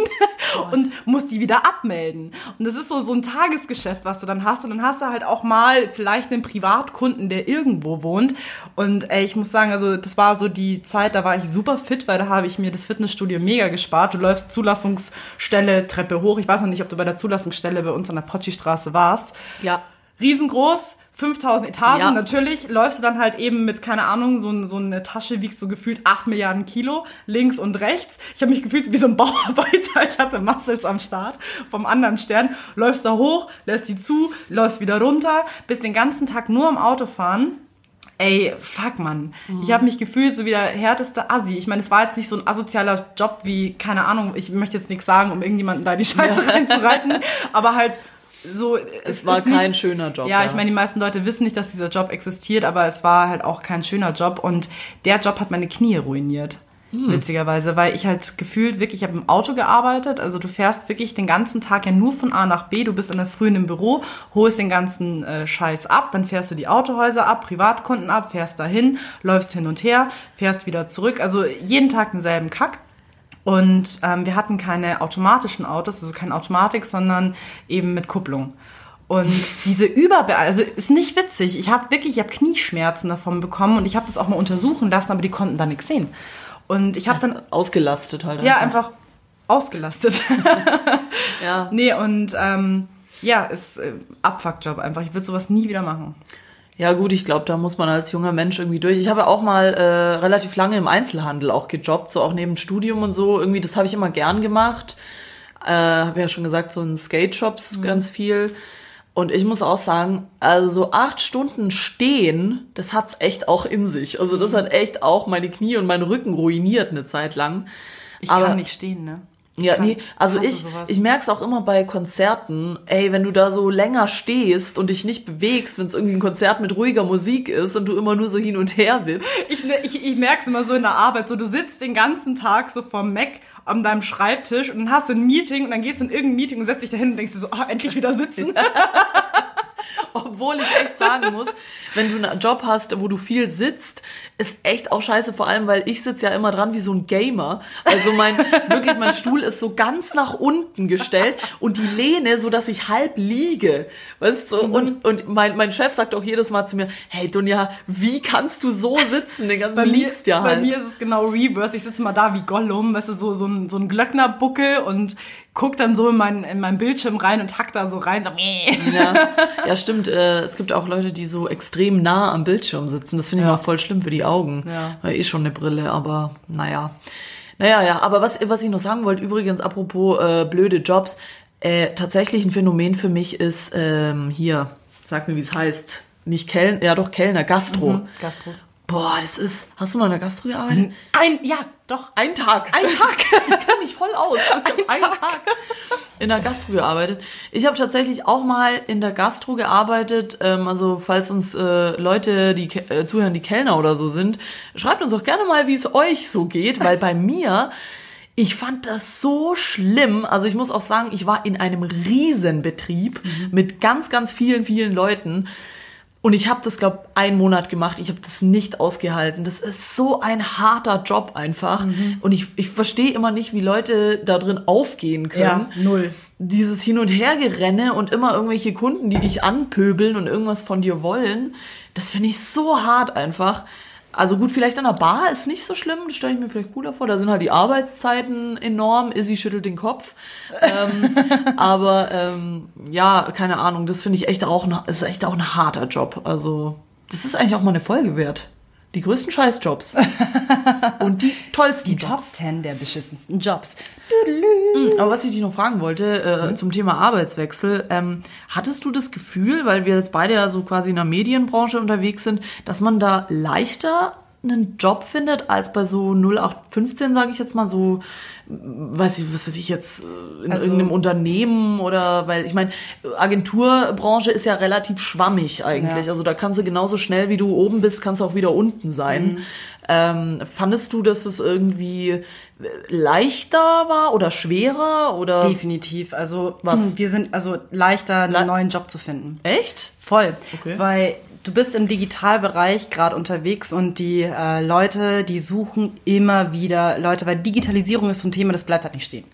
oh und musst die wieder abmelden. Und das ist so, so ein Tagesgeschäft, was du dann hast. Und dann hast du halt auch mal vielleicht einen Privatkunden, der irgendwo wohnt. Und ey, ich muss sagen, also das war so die Zeit, da war ich super fit, weil da habe ich mir das Fitness Fitnessstudio mega gespart. Du läufst Zulassungsstelle, Treppe hoch. Ich weiß noch nicht, ob du bei der Zulassungsstelle bei uns an der Potschi-Straße warst. Ja. Riesengroß, 5000 Etagen. Ja. Natürlich läufst du dann halt eben mit, keine Ahnung, so, so eine Tasche wiegt so gefühlt 8 Milliarden Kilo, links und rechts. Ich habe mich gefühlt wie so ein Bauarbeiter. Ich hatte Muscles am Start vom anderen Stern. Läufst da hoch, lässt die zu, läufst wieder runter, bist den ganzen Tag nur am Auto fahren ey, fuck man. Mhm. Ich habe mich gefühlt so wie der härteste Assi. Ich meine, es war jetzt nicht so ein asozialer Job wie, keine Ahnung, ich möchte jetzt nichts sagen, um irgendjemanden da in die Scheiße ja. reinzureiten, aber halt so. Es, es war kein nicht, schöner Job. Ja, ja, ich meine, die meisten Leute wissen nicht, dass dieser Job existiert, aber es war halt auch kein schöner Job und der Job hat meine Knie ruiniert. Hm. Witzigerweise, weil ich halt gefühlt wirklich, ich habe im Auto gearbeitet. Also du fährst wirklich den ganzen Tag ja nur von A nach B. Du bist in der Früh im Büro, holst den ganzen äh, Scheiß ab, dann fährst du die Autohäuser ab, Privatkunden ab, fährst dahin, läufst hin und her, fährst wieder zurück. Also jeden Tag denselben Kack. Und ähm, wir hatten keine automatischen Autos, also keine Automatik, sondern eben mit Kupplung. Und diese Überbe also ist nicht witzig. Ich habe wirklich, ich habe Knieschmerzen davon bekommen und ich habe das auch mal untersuchen lassen, aber die konnten da nichts sehen. Und ich habe dann ausgelastet halt. Ja, einfach, ausgelastet. ja. Nee, und ähm, ja, ist äh, Abfuckjob einfach. Ich würde sowas nie wieder machen. Ja gut, ich glaube, da muss man als junger Mensch irgendwie durch. Ich habe auch mal äh, relativ lange im Einzelhandel auch gejobbt, so auch neben Studium und so. Irgendwie, das habe ich immer gern gemacht. Äh, habe ja schon gesagt, so in Skate-Shops mhm. ganz viel. Und ich muss auch sagen, also acht Stunden stehen, das hat's echt auch in sich. Also das hat echt auch meine Knie und meinen Rücken ruiniert eine Zeit lang. Ich Aber, kann nicht stehen, ne? Ja, nee, also ich, sowas. ich merk's auch immer bei Konzerten, ey, wenn du da so länger stehst und dich nicht bewegst, wenn es irgendwie ein Konzert mit ruhiger Musik ist und du immer nur so hin und her wippst. Ich, ich, ich merk's immer so in der Arbeit, so du sitzt den ganzen Tag so vorm Mac an deinem Schreibtisch und dann hast du ein Meeting und dann gehst du in irgendein Meeting und setzt dich dahin und denkst dir so, oh, endlich wieder sitzen. Obwohl ich echt sagen muss, wenn du einen Job hast, wo du viel sitzt, ist echt auch scheiße, vor allem, weil ich sitze ja immer dran wie so ein Gamer. Also mein, wirklich, mein Stuhl ist so ganz nach unten gestellt und die Lehne, so dass ich halb liege. Weißt du? Mhm. Und, und mein, mein Chef sagt auch jedes Mal zu mir, hey Dunja, wie kannst du so sitzen? Den ganzen bei liegst ja halt. Bei mir ist es genau reverse. Ich sitze mal da wie Gollum, weißt du, so, so ein, so ein Glöcknerbuckel und guck dann so in meinen, in meinen Bildschirm rein und hack da so rein. So, ja. ja, stimmt. Äh, es gibt auch Leute, die so extrem nah am Bildschirm sitzen. Das finde ich ja. mal voll schlimm für die Augen. Ja. Eh schon eine Brille, aber naja. Naja, ja, aber was, was ich noch sagen wollte, übrigens, apropos äh, blöde Jobs, äh, tatsächlich ein Phänomen für mich ist ähm, hier, sag mir, wie es heißt, nicht Kellner, ja doch Kellner, Gastro. Mhm, Gastro. Boah, das ist. Hast du mal in der Gastro gearbeitet? Ein, ja, doch. Ein Tag. Ein Tag. ich kann nicht voll aus. Ich habe einen Tag. Tag in der Gastro gearbeitet. Ich habe tatsächlich auch mal in der Gastro gearbeitet. Ähm, also falls uns äh, Leute, die äh, zuhören, die Kellner oder so sind, schreibt uns doch gerne mal, wie es euch so geht, weil bei mir ich fand das so schlimm. Also ich muss auch sagen, ich war in einem Riesenbetrieb mhm. mit ganz, ganz vielen, vielen Leuten. Und ich habe das, glaube einen Monat gemacht. Ich habe das nicht ausgehalten. Das ist so ein harter Job einfach. Und ich, ich verstehe immer nicht, wie Leute da drin aufgehen können. null. Dieses Hin- und Hergerenne und immer irgendwelche Kunden, die dich anpöbeln und irgendwas von dir wollen. Das finde ich so hart einfach. Also gut, vielleicht an der Bar ist nicht so schlimm, das stelle ich mir vielleicht cooler vor. Da sind halt die Arbeitszeiten enorm. Izzy schüttelt den Kopf. Ähm, aber ähm, ja, keine Ahnung, das finde ich echt auch, ne, ist echt auch ein harter Job. Also das ist eigentlich auch mal eine Folge wert. Die größten Scheißjobs. Und die tollsten Die Jobs. Top 10 der beschissensten Jobs. Aber was ich dich noch fragen wollte äh, zum Thema Arbeitswechsel, ähm, hattest du das Gefühl, weil wir jetzt beide ja so quasi in der Medienbranche unterwegs sind, dass man da leichter einen Job findet als bei so 0815, sage ich jetzt mal so, weiß ich, was weiß ich jetzt, äh, in Also- irgendeinem Unternehmen oder, weil ich meine, Agenturbranche ist ja relativ schwammig eigentlich. Ja. Also da kannst du genauso schnell wie du oben bist, kannst du auch wieder unten sein. Ähm, fandest du, dass es irgendwie leichter war oder schwerer oder Definitiv. Also Was? wir sind also leichter, einen Le- neuen Job zu finden. echt? Voll. Okay. Weil du bist im Digitalbereich gerade unterwegs und die äh, Leute, die suchen immer wieder Leute, weil Digitalisierung ist so ein Thema, das bleibt halt nicht stehen.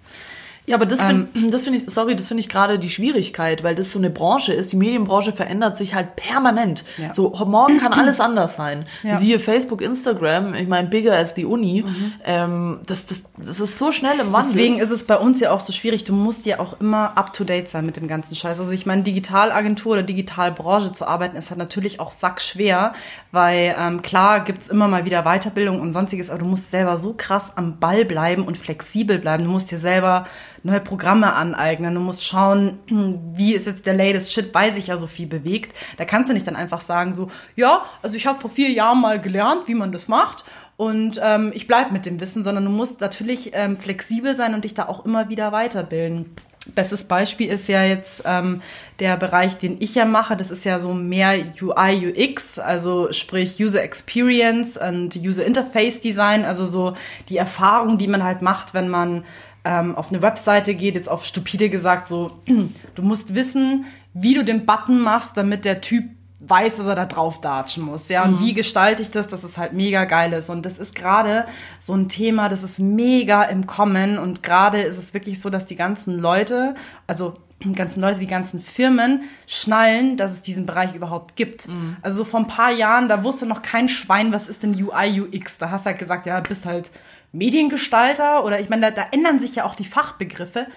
Ja, aber das Ähm. finde das finde ich, sorry, das finde ich gerade die Schwierigkeit, weil das so eine Branche ist. Die Medienbranche verändert sich halt permanent. Ja. So morgen kann alles anders sein. Ja. Mhm. Siehe Facebook, Instagram, ich meine bigger as die Uni. Ähm, das, das, das ist so schnell im Wandel. Deswegen ist es bei uns ja auch so schwierig. Du musst ja auch immer up to date sein mit dem ganzen Scheiß. Also ich meine, Digitalagentur oder Digitalbranche zu arbeiten ist halt natürlich auch sackschwer, weil ähm, klar gibt's immer mal wieder Weiterbildung und sonstiges, aber du musst selber so krass am Ball bleiben und flexibel bleiben. Du musst dir selber neue Programme aneignen. Du musst schauen, wie ist jetzt der latest Shit, weil sich ja so viel bewegt. Da kannst du nicht dann einfach sagen so, ja, also ich habe vor vier Jahren mal gelernt, wie man das macht und ähm, ich bleib mit dem Wissen, sondern du musst natürlich ähm, flexibel sein und dich da auch immer wieder weiterbilden. Bestes Beispiel ist ja jetzt ähm, der Bereich, den ich ja mache. Das ist ja so mehr UI, UX, also sprich User Experience und User Interface Design, also so die Erfahrung, die man halt macht, wenn man ähm, auf eine Webseite geht, jetzt auf stupide gesagt, so, du musst wissen, wie du den Button machst, damit der Typ weiß, dass er da drauf datschen muss, ja, und wie gestalte ich das, dass es halt mega geil ist. Und das ist gerade so ein Thema, das ist mega im Kommen und gerade ist es wirklich so, dass die ganzen Leute, also die ganzen Leute, die ganzen Firmen schnallen, dass es diesen Bereich überhaupt gibt. Also so vor ein paar Jahren, da wusste noch kein Schwein, was ist denn UI, UX, da hast du halt gesagt, ja, bist halt Mediengestalter oder ich meine, da, da ändern sich ja auch die Fachbegriffe.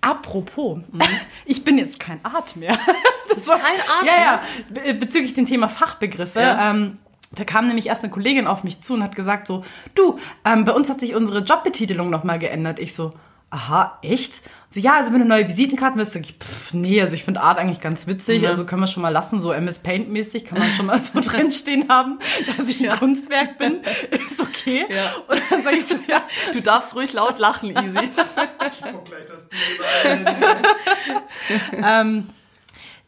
Apropos, ich bin jetzt kein Art mehr. Das war, kein Art ja, ja, be- bezüglich dem Thema Fachbegriffe. Ja. Ähm, da kam nämlich erst eine Kollegin auf mich zu und hat gesagt so, du, ähm, bei uns hat sich unsere Jobbetitelung nochmal geändert. Ich so, aha, echt? So, ja, also wenn du neue Visitenkarten willst, sag ich, pff, nee, also ich finde Art eigentlich ganz witzig, Ja. also können wir schon mal lassen, so MS Paint mäßig kann man schon mal so drinstehen haben, dass ich ein Kunstwerk bin, ist okay. Ja. Und dann sage ich so, ja, Du darfst ruhig laut lachen, Easy. Guck gleich das ähm,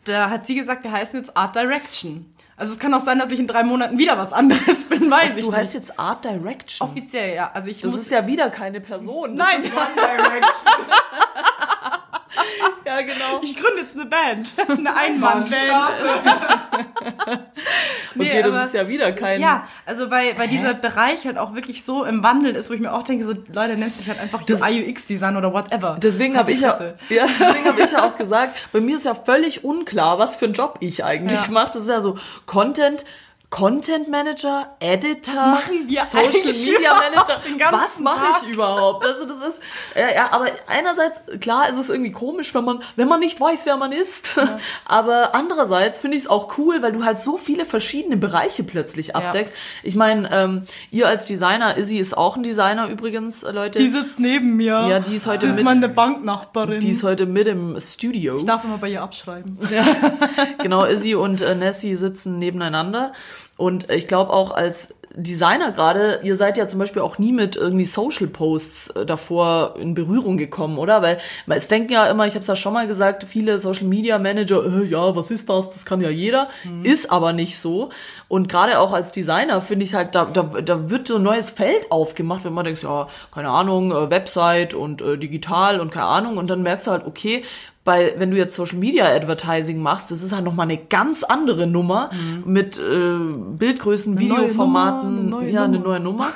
da hat sie gesagt, wir heißen jetzt Art Direction. Also es kann auch sein, dass ich in drei Monaten wieder was anderes bin, weiß ich Du heißt nicht. jetzt Art Direction. Offiziell, ja. Also ich das muss ist ja wieder keine Person. Das Nein, Ist One Direction. ja, genau. ich gründe jetzt eine Band. Eine Einmannband. Nee, Okay, das aber- ist ja wieder kein. Ja, also weil, weil dieser Bereich halt auch wirklich so im Wandel ist, wo ich mir auch denke, so Leute, nennst mich halt einfach Das- UI UX Design oder whatever. Deswegen Halt habe ich ja, ja, deswegen habe ich ja auch gesagt, bei mir ist ja völlig unklar, was für einen Job ich eigentlich Ja. mache. Das ist ja so Content, Content Manager, Editor, Social Media Manager. Was mache ich überhaupt? Also das ist äh, ja, aber einerseits klar ist es irgendwie komisch, wenn man wenn man nicht weiß, wer man ist. Aber andererseits finde ich es auch cool, weil du halt so viele verschiedene Bereiche plötzlich abdeckst. Ich meine, ähm, ihr als Designer, Izzy ist auch ein Designer übrigens, äh, Leute. Die sitzt neben mir. Ja, die ist heute Das ist mit- meine Banknachbarin. Die ist heute mit im Studio. ich darf immer bei ihr abschreiben. genau, Izzy und äh, Nessie sitzen nebeneinander. Und ich glaube auch als Designer gerade, ihr seid ja zum Beispiel auch nie mit irgendwie Social Posts äh, davor in Berührung gekommen, oder? Weil, weil es denken ja immer, ich habe es ja schon mal gesagt, viele Social Media Manager, äh, ja, was ist das? Das kann ja jeder. Ist aber nicht so. Und gerade auch als Designer finde ich halt, da, da, da wird so ein neues Feld aufgemacht, wenn man denkt, ja, keine Ahnung, äh, Website und äh, digital und keine Ahnung. Und dann merkst du halt, okay, Bei, wenn du jetzt Social Media Advertising machst, das ist halt nochmal eine ganz andere Nummer mit äh, Bildgrößen, Mhm. neue Videoformaten, Nummer, eine neue ja, eine Nummer. neue Nummer.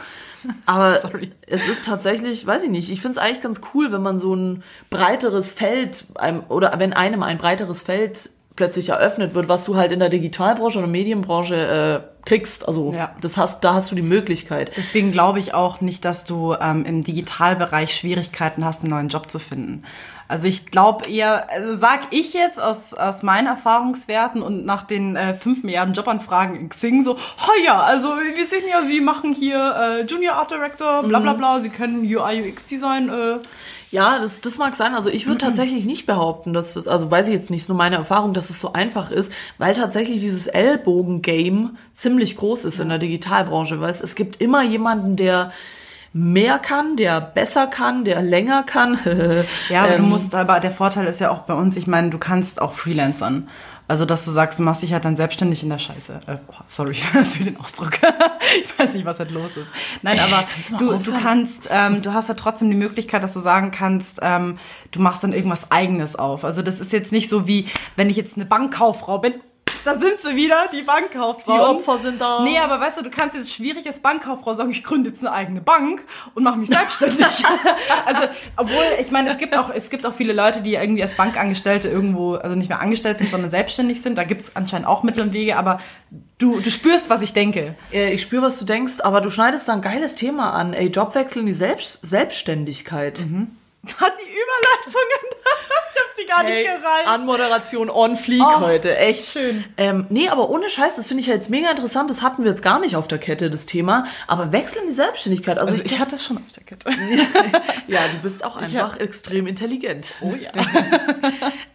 Aber Sorry. es ist tatsächlich, weiß ich nicht, ich finde es eigentlich ganz cool, wenn man so ein breiteres Feld einem, oder wenn einem ein breiteres Feld plötzlich eröffnet wird, was du halt in der Digitalbranche oder Medienbranche äh, kriegst. Also Ja. das hast, da hast du die Möglichkeit. Deswegen glaube ich auch nicht, dass du ähm, im Digitalbereich Schwierigkeiten hast, einen neuen Job zu finden. Also ich glaube eher, also sag ich jetzt aus, aus meinen Erfahrungswerten und nach den äh, 5 Milliarden Jobanfragen in Xing so, oh ja, also wir sehen ja, Sie machen hier äh, Junior Art Director, bla bla bla, Sie können UI UX Design. Äh. Ja, das, das mag sein. Also ich würde tatsächlich nicht behaupten, dass das, also weiß ich jetzt nicht, so meine Erfahrung, dass es so einfach ist, weil tatsächlich dieses Ellbogen-Game ziemlich groß ist in der Digitalbranche, weil es, es gibt immer jemanden, der mehr kann, der besser kann, der länger kann. Ja, aber du Ähm, musst, aber der Vorteil ist ja auch bei uns, ich meine, du kannst auch Freelancern. Also, dass du sagst, du machst dich halt dann selbstständig in der Scheiße. Äh, sorry für den Ausdruck. ich weiß nicht, was halt los ist. Nein, aber mal du, du kannst, ähm, du hast ja trotzdem die Möglichkeit, dass du sagen kannst, ähm, du machst dann irgendwas Eigenes auf. Also, das ist jetzt nicht so wie, wenn ich jetzt eine Bankkauffrau bin. Da sind sie wieder, die Bankkauffrau. Die Opfer sind da. Nee, aber weißt du, du kannst jetzt schwierig als Bankkauffrau sagen, ich gründe jetzt eine eigene Bank und mache mich selbstständig. also, obwohl, ich meine, es gibt auch, es gibt auch viele Leute, die irgendwie als Bankangestellte irgendwo, also nicht mehr angestellt sind, sondern selbstständig sind. Da gibt es anscheinend auch Mittel und Wege, aber du, du spürst, was ich denke. Ich spüre, was du denkst, aber du schneidest da ein geiles Thema an. Ey, Jobwechsel in die Selbst Selbstständigkeit. Hat die Überleitungen. ich hab sie gar Hey, nicht gereicht. Anmoderation on fleek Oh, heute, echt. schön. Ähm, nee, aber ohne Scheiß, das finde ich ja jetzt mega interessant. Das hatten wir jetzt gar nicht auf der Kette, das Thema. Aber Wechsel in die Selbstständigkeit. Also, Also ich hatte es schon auf der Kette. ja, du bist auch einfach extrem intelligent. Oh ja.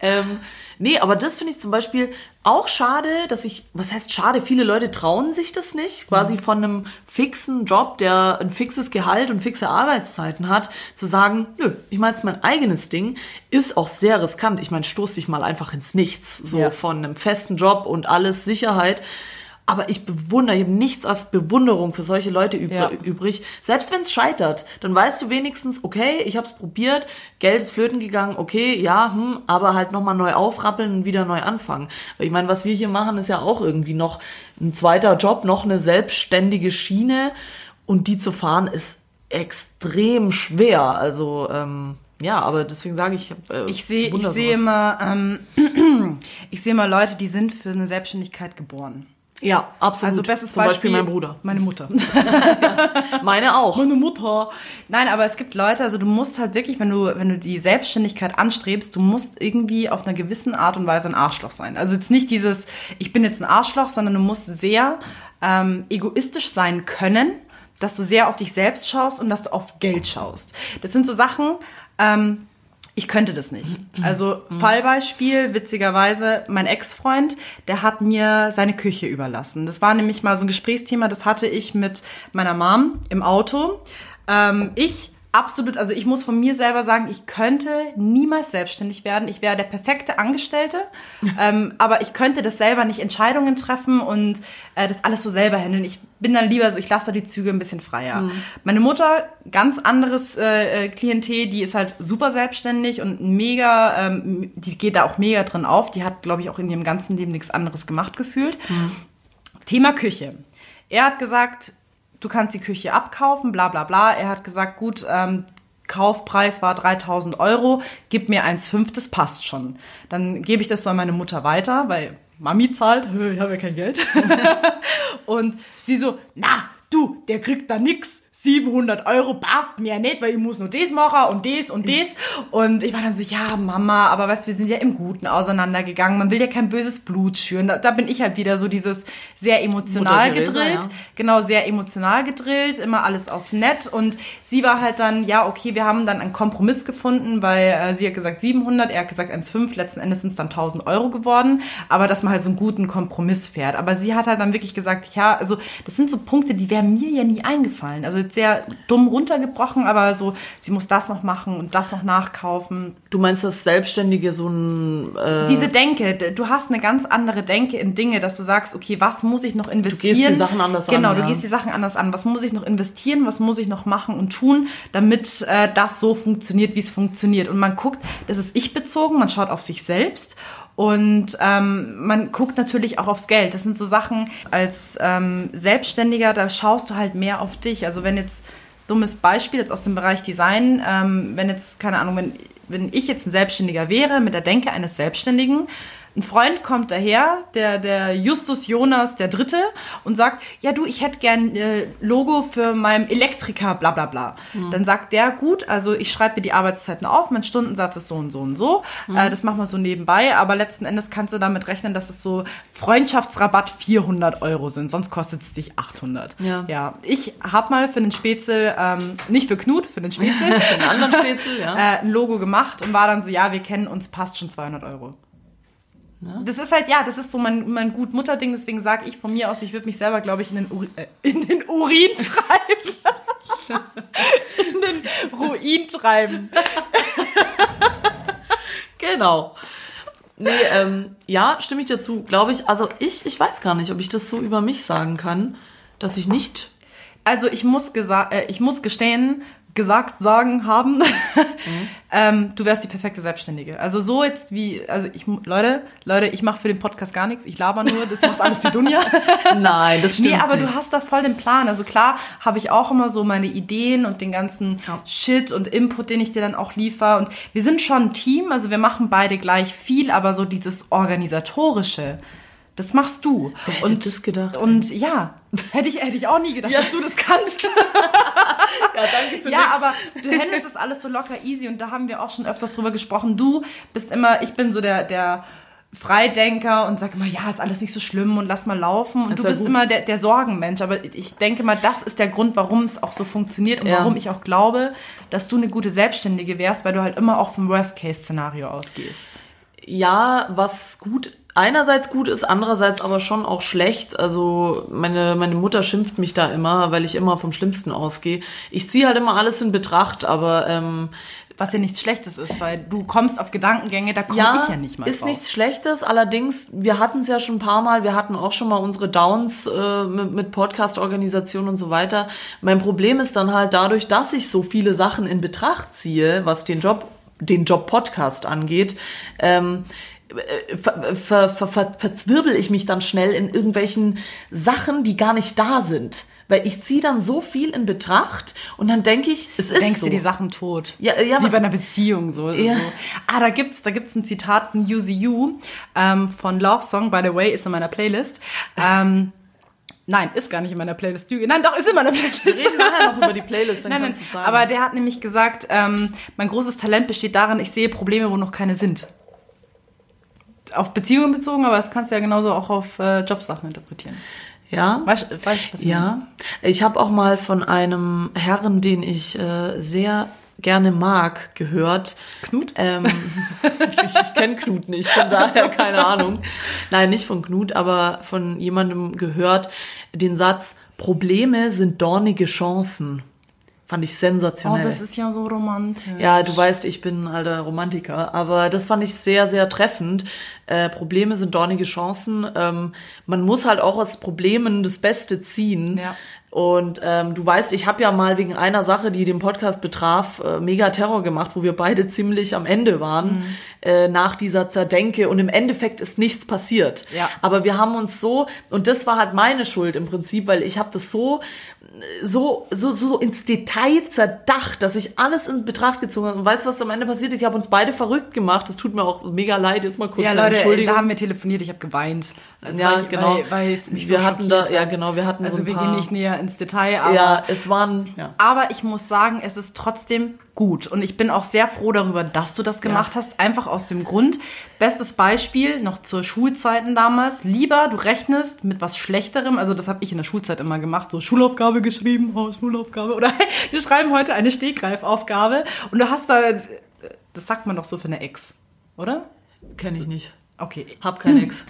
Ähm, nee, aber das finde ich zum Beispiel auch schade, dass ich, was heißt schade, viele Leute trauen sich das nicht, quasi Mhm. von einem fixen Job, der ein fixes Gehalt und fixe Arbeitszeiten hat, zu sagen, nö, ich meine jetzt mein eigenes Ding, ist auch sehr riskant. Ich meine, stoß dich mal einfach ins Nichts, so Ja. von einem festen Job und alles Sicherheit. Aber ich bewundere, ich habe nichts als Bewunderung für solche Leute übr Ja. übrig. Selbst wenn es scheitert, dann weißt du wenigstens, okay, ich habe es probiert, Geld ist flöten gegangen, okay, ja, hm, aber halt nochmal neu aufrappeln und wieder neu anfangen. Weil ich meine, was wir hier machen, ist ja auch irgendwie noch ein zweiter Job, noch eine selbstständige Schiene und die zu fahren ist extrem schwer. Also ähm, ja, aber deswegen sage ich, äh, Ich sehe, ich sehe sowas. immer, ähm, ich sehe immer Leute, die sind für eine Selbstständigkeit geboren. Ja, absolut. Also bestes zum Beispiel, Beispiel mein Bruder, Meine Mutter. meine auch. Meine Mutter. Nein, aber es gibt Leute, also du musst halt wirklich, wenn du, wenn du die Selbstständigkeit anstrebst, du musst irgendwie auf einer gewissen Art und Weise ein Arschloch sein. Also jetzt nicht dieses, ich bin jetzt ein Arschloch, sondern du musst sehr ähm, egoistisch sein können, dass du sehr auf dich selbst schaust und dass du auf Geld schaust. Das sind so Sachen, ähm, ich könnte das nicht. Also Fallbeispiel, witzigerweise, mein Ex-Freund, der hat mir seine Küche überlassen. Das war nämlich mal so ein Gesprächsthema, das hatte ich mit meiner Mom im Auto. Ähm, ich absolut, also ich muss von mir selber sagen, ich könnte niemals selbstständig werden. Ich wäre der perfekte Angestellte, ähm, aber ich könnte das selber nicht Entscheidungen treffen und äh, das alles so selber handeln. Ich bin dann lieber so, ich lasse da die Züge ein bisschen freier. Meine Mutter, ganz anderes äh, äh, Klientel, die ist halt super selbstständig und mega, ähm, die geht da auch mega drin auf. Die hat, glaube ich, auch in ihrem ganzen Leben nichts anderes gemacht gefühlt. Thema Küche. Er hat gesagt, du kannst die Küche abkaufen, bla bla bla. Er hat gesagt, gut, ähm, Kaufpreis war 3000 Euro, gib mir 1,5, das passt schon. Dann gebe ich das so an meine Mutter weiter, weil Mami zahlt, ich habe ja kein Geld. Und sie so, na, du, der kriegt da nix. 700 Euro passt mir nicht, weil ich muss nur das machen und das und das. Und ich war dann so, ja, Mama, aber weißt, wir sind ja im Guten auseinandergegangen. Man will ja kein böses Blut schüren. Da, da bin ich halt wieder so dieses sehr emotional Mutter Teresa, gedrillt. ja. Genau, sehr emotional gedrillt, immer alles auf nett. Und sie war halt dann, ja, okay, wir haben dann einen Kompromiss gefunden, weil äh, sie hat gesagt 700, er hat gesagt 1,5, letzten Endes sind es dann 1000 Euro geworden. Aber dass man halt so einen guten Kompromiss fährt. Aber sie hat halt dann wirklich gesagt, ja, also das sind so Punkte, die wären mir ja nie eingefallen. Also wird sehr dumm runtergebrochen, aber so, sie muss das noch machen und das noch nachkaufen. Du meinst, dass Selbstständige so ein... Äh, Diese Denke, du hast eine ganz andere Denke in Dinge, dass du sagst, okay, was muss ich noch investieren? die Sachen anders an, Genau, du ja. gehst die Sachen anders an. Was muss ich noch investieren? Was muss ich noch machen und tun, damit äh, das so funktioniert, wie es funktioniert? Und man guckt, das ist ich-bezogen, man schaut auf sich selbst und ähm, man guckt natürlich auch aufs Geld. Das sind so Sachen, als ähm, Selbstständiger, da schaust du halt mehr auf dich. Also wenn jetzt, dummes Beispiel jetzt aus dem Bereich Design, ähm, wenn jetzt, keine Ahnung, wenn, wenn ich jetzt ein Selbstständiger wäre, mit der Denke eines Selbstständigen, ein Freund kommt daher, der, der Justus Jonas der Dritte, und sagt, ja du, ich hätte gern äh, Logo für meinen Elektriker, bla bla bla. Dann sagt der, gut, also ich schreibe mir die Arbeitszeiten auf, mein Stundensatz ist so und so und so. Äh, das machen wir so nebenbei, aber letzten Endes kannst du damit rechnen, dass es so Freundschaftsrabatt 400 Euro sind, sonst kostet es dich 800. Ja. ja. Ich habe mal für den Spätzle, ähm, nicht für Knut, für den Spätzle, einen anderen Spätzle, ja. äh, ein Logo gemacht und war dann so, ja, wir kennen uns, passt schon 200 Euro. Das ist halt, ja, das ist so mein, mein Gut-Mutter-Ding, deswegen sage ich von mir aus, ich würde mich selber, glaube ich, in den, Uri äh, in den Urin treiben. in den Ruin treiben. Genau. Nee, ähm, ja, stimme ich dazu, glaube ich. Also ich, ich weiß gar nicht, ob ich das so über mich sagen kann, dass ich nicht. Also ich muss, gesa äh, ich muss gestehen, gesagt, sagen, haben, ähm, du wärst die perfekte Selbstständige. Also so jetzt wie, also ich, Leute, Leute, ich mache für den Podcast gar nichts, ich laber nur, das macht alles die Dunja. Nein, das stimmt Nee, aber nicht. du hast da voll den Plan. Also klar habe ich auch immer so meine Ideen und den ganzen Ja. Shit und Input, den ich dir dann auch liefere. Und wir sind schon ein Team, also wir machen beide gleich viel, aber so dieses Organisatorische, das machst du. Wer hätte und das gedacht? Und ja, hätte ich, hätte ich auch nie gedacht, dass du das kannst. ja, danke für Ja, aber du handelst das alles so locker easy und da haben wir auch schon öfters drüber gesprochen. Du bist immer, ich bin so der, der Freidenker und sag immer, ja, ist alles nicht so schlimm und lass mal laufen. Und Ist du ja bist gut. immer der, der Sorgenmensch. Aber ich denke mal, das ist der Grund, warum es auch so funktioniert und Ja. warum ich auch glaube, dass du eine gute Selbstständige wärst, weil du halt immer auch vom Worst-Case-Szenario ausgehst. ja, was gut einerseits gut ist, andererseits aber schon auch schlecht. Also meine, meine Mutter schimpft mich da immer, weil ich immer vom Schlimmsten ausgehe. Ich ziehe halt immer alles in Betracht, aber ähm, Was ja nichts Schlechtes ist, weil du kommst auf Gedankengänge, da komme ja, ich ja nicht mal ist drauf. nichts Schlechtes. Allerdings, wir hatten es ja schon ein paar Mal, wir hatten auch schon mal unsere Downs äh, mit, mit Podcast-Organisation und so weiter. Mein Problem ist dann halt dadurch, dass ich so viele Sachen in Betracht ziehe, was den Job, den Job Podcast angeht, ähm, äh, ver, ver, ver, ver, verzwirbel ich mich dann schnell in irgendwelchen Sachen, die gar nicht da sind. Weil ich ziehe dann so viel in Betracht und dann denke ich, es ist denkst so. dir die Sachen tot. Ja, ja, Wie bei einer Beziehung so. Ja. so. Ah, da gibt's, da gibt's ein Zitat von Use You ähm, von Love Song, by the way, ist in meiner Playlist. Ähm, nein, ist gar nicht in meiner Playlist. Nein, doch, ist in meiner Playlist. Wir reden nachher noch über die Playlist, dann Nein, nein, kannst du sagen. aber der hat nämlich gesagt, ähm, mein großes Talent besteht darin, ich sehe Probleme, wo noch keine sind. Auf Beziehungen bezogen, aber das kannst du ja genauso auch auf äh, Jobsachen interpretieren. ja. Weißt weißt, was ich? Ja, ich habe auch mal von einem Herren, den ich äh, sehr gerne mag, gehört. Knut? Ähm, ich ich kenne Knut nicht, von daher keine Ahnung. Nein, nicht von Knut, aber von jemandem gehört den Satz, Probleme sind dornige Chancen. Fand ich Oh, sensationell. das ist ja so romantisch. Ja, du weißt, ich bin ein alter Romantiker, aber das fand ich sehr, sehr treffend. Äh, Probleme sind dornige Chancen. Ähm, man muss halt auch aus Problemen das Beste ziehen. Ja. Und ähm, du weißt, ich habe ja mal wegen einer Sache, die den Podcast betraf, äh, mega Terror gemacht, wo wir beide ziemlich am Ende waren Mhm. äh, nach dieser Zerdenke und im Endeffekt ist nichts passiert. Ja. Aber wir haben uns so und das war halt meine Schuld im Prinzip, weil ich habe das so so, so, so ins Detail zerdacht, dass ich alles in Betracht gezogen habe. Und weißt du, was am Ende passiert? Ich habe uns beide verrückt gemacht. Das tut mir auch mega leid. Jetzt mal kurz Ja, Leute, Entschuldigung. da haben wir telefoniert, ich habe geweint. Also Ja, ich, genau. Weil, weil es mich Wir so hatten da- schockiert ja, hat. genau, wir hatten so Also ein wir paar- gehen nicht näher ins Detail, aber, ja, es waren, ja. aber ich muss sagen, es ist trotzdem gut. Und ich bin auch sehr froh darüber, dass du das gemacht Ja. hast. Einfach aus dem Grund, bestes Beispiel, noch zur Schulzeiten damals, lieber du rechnest mit was Schlechterem, also das habe ich in der Schulzeit immer gemacht, so Schulaufgabe geschrieben, oh, Schulaufgabe, oder wir schreiben heute eine Stegreifaufgabe und du hast da, das sagt man doch so für eine Ex, oder? Kenne ich nicht. Okay, Hab kein Ex.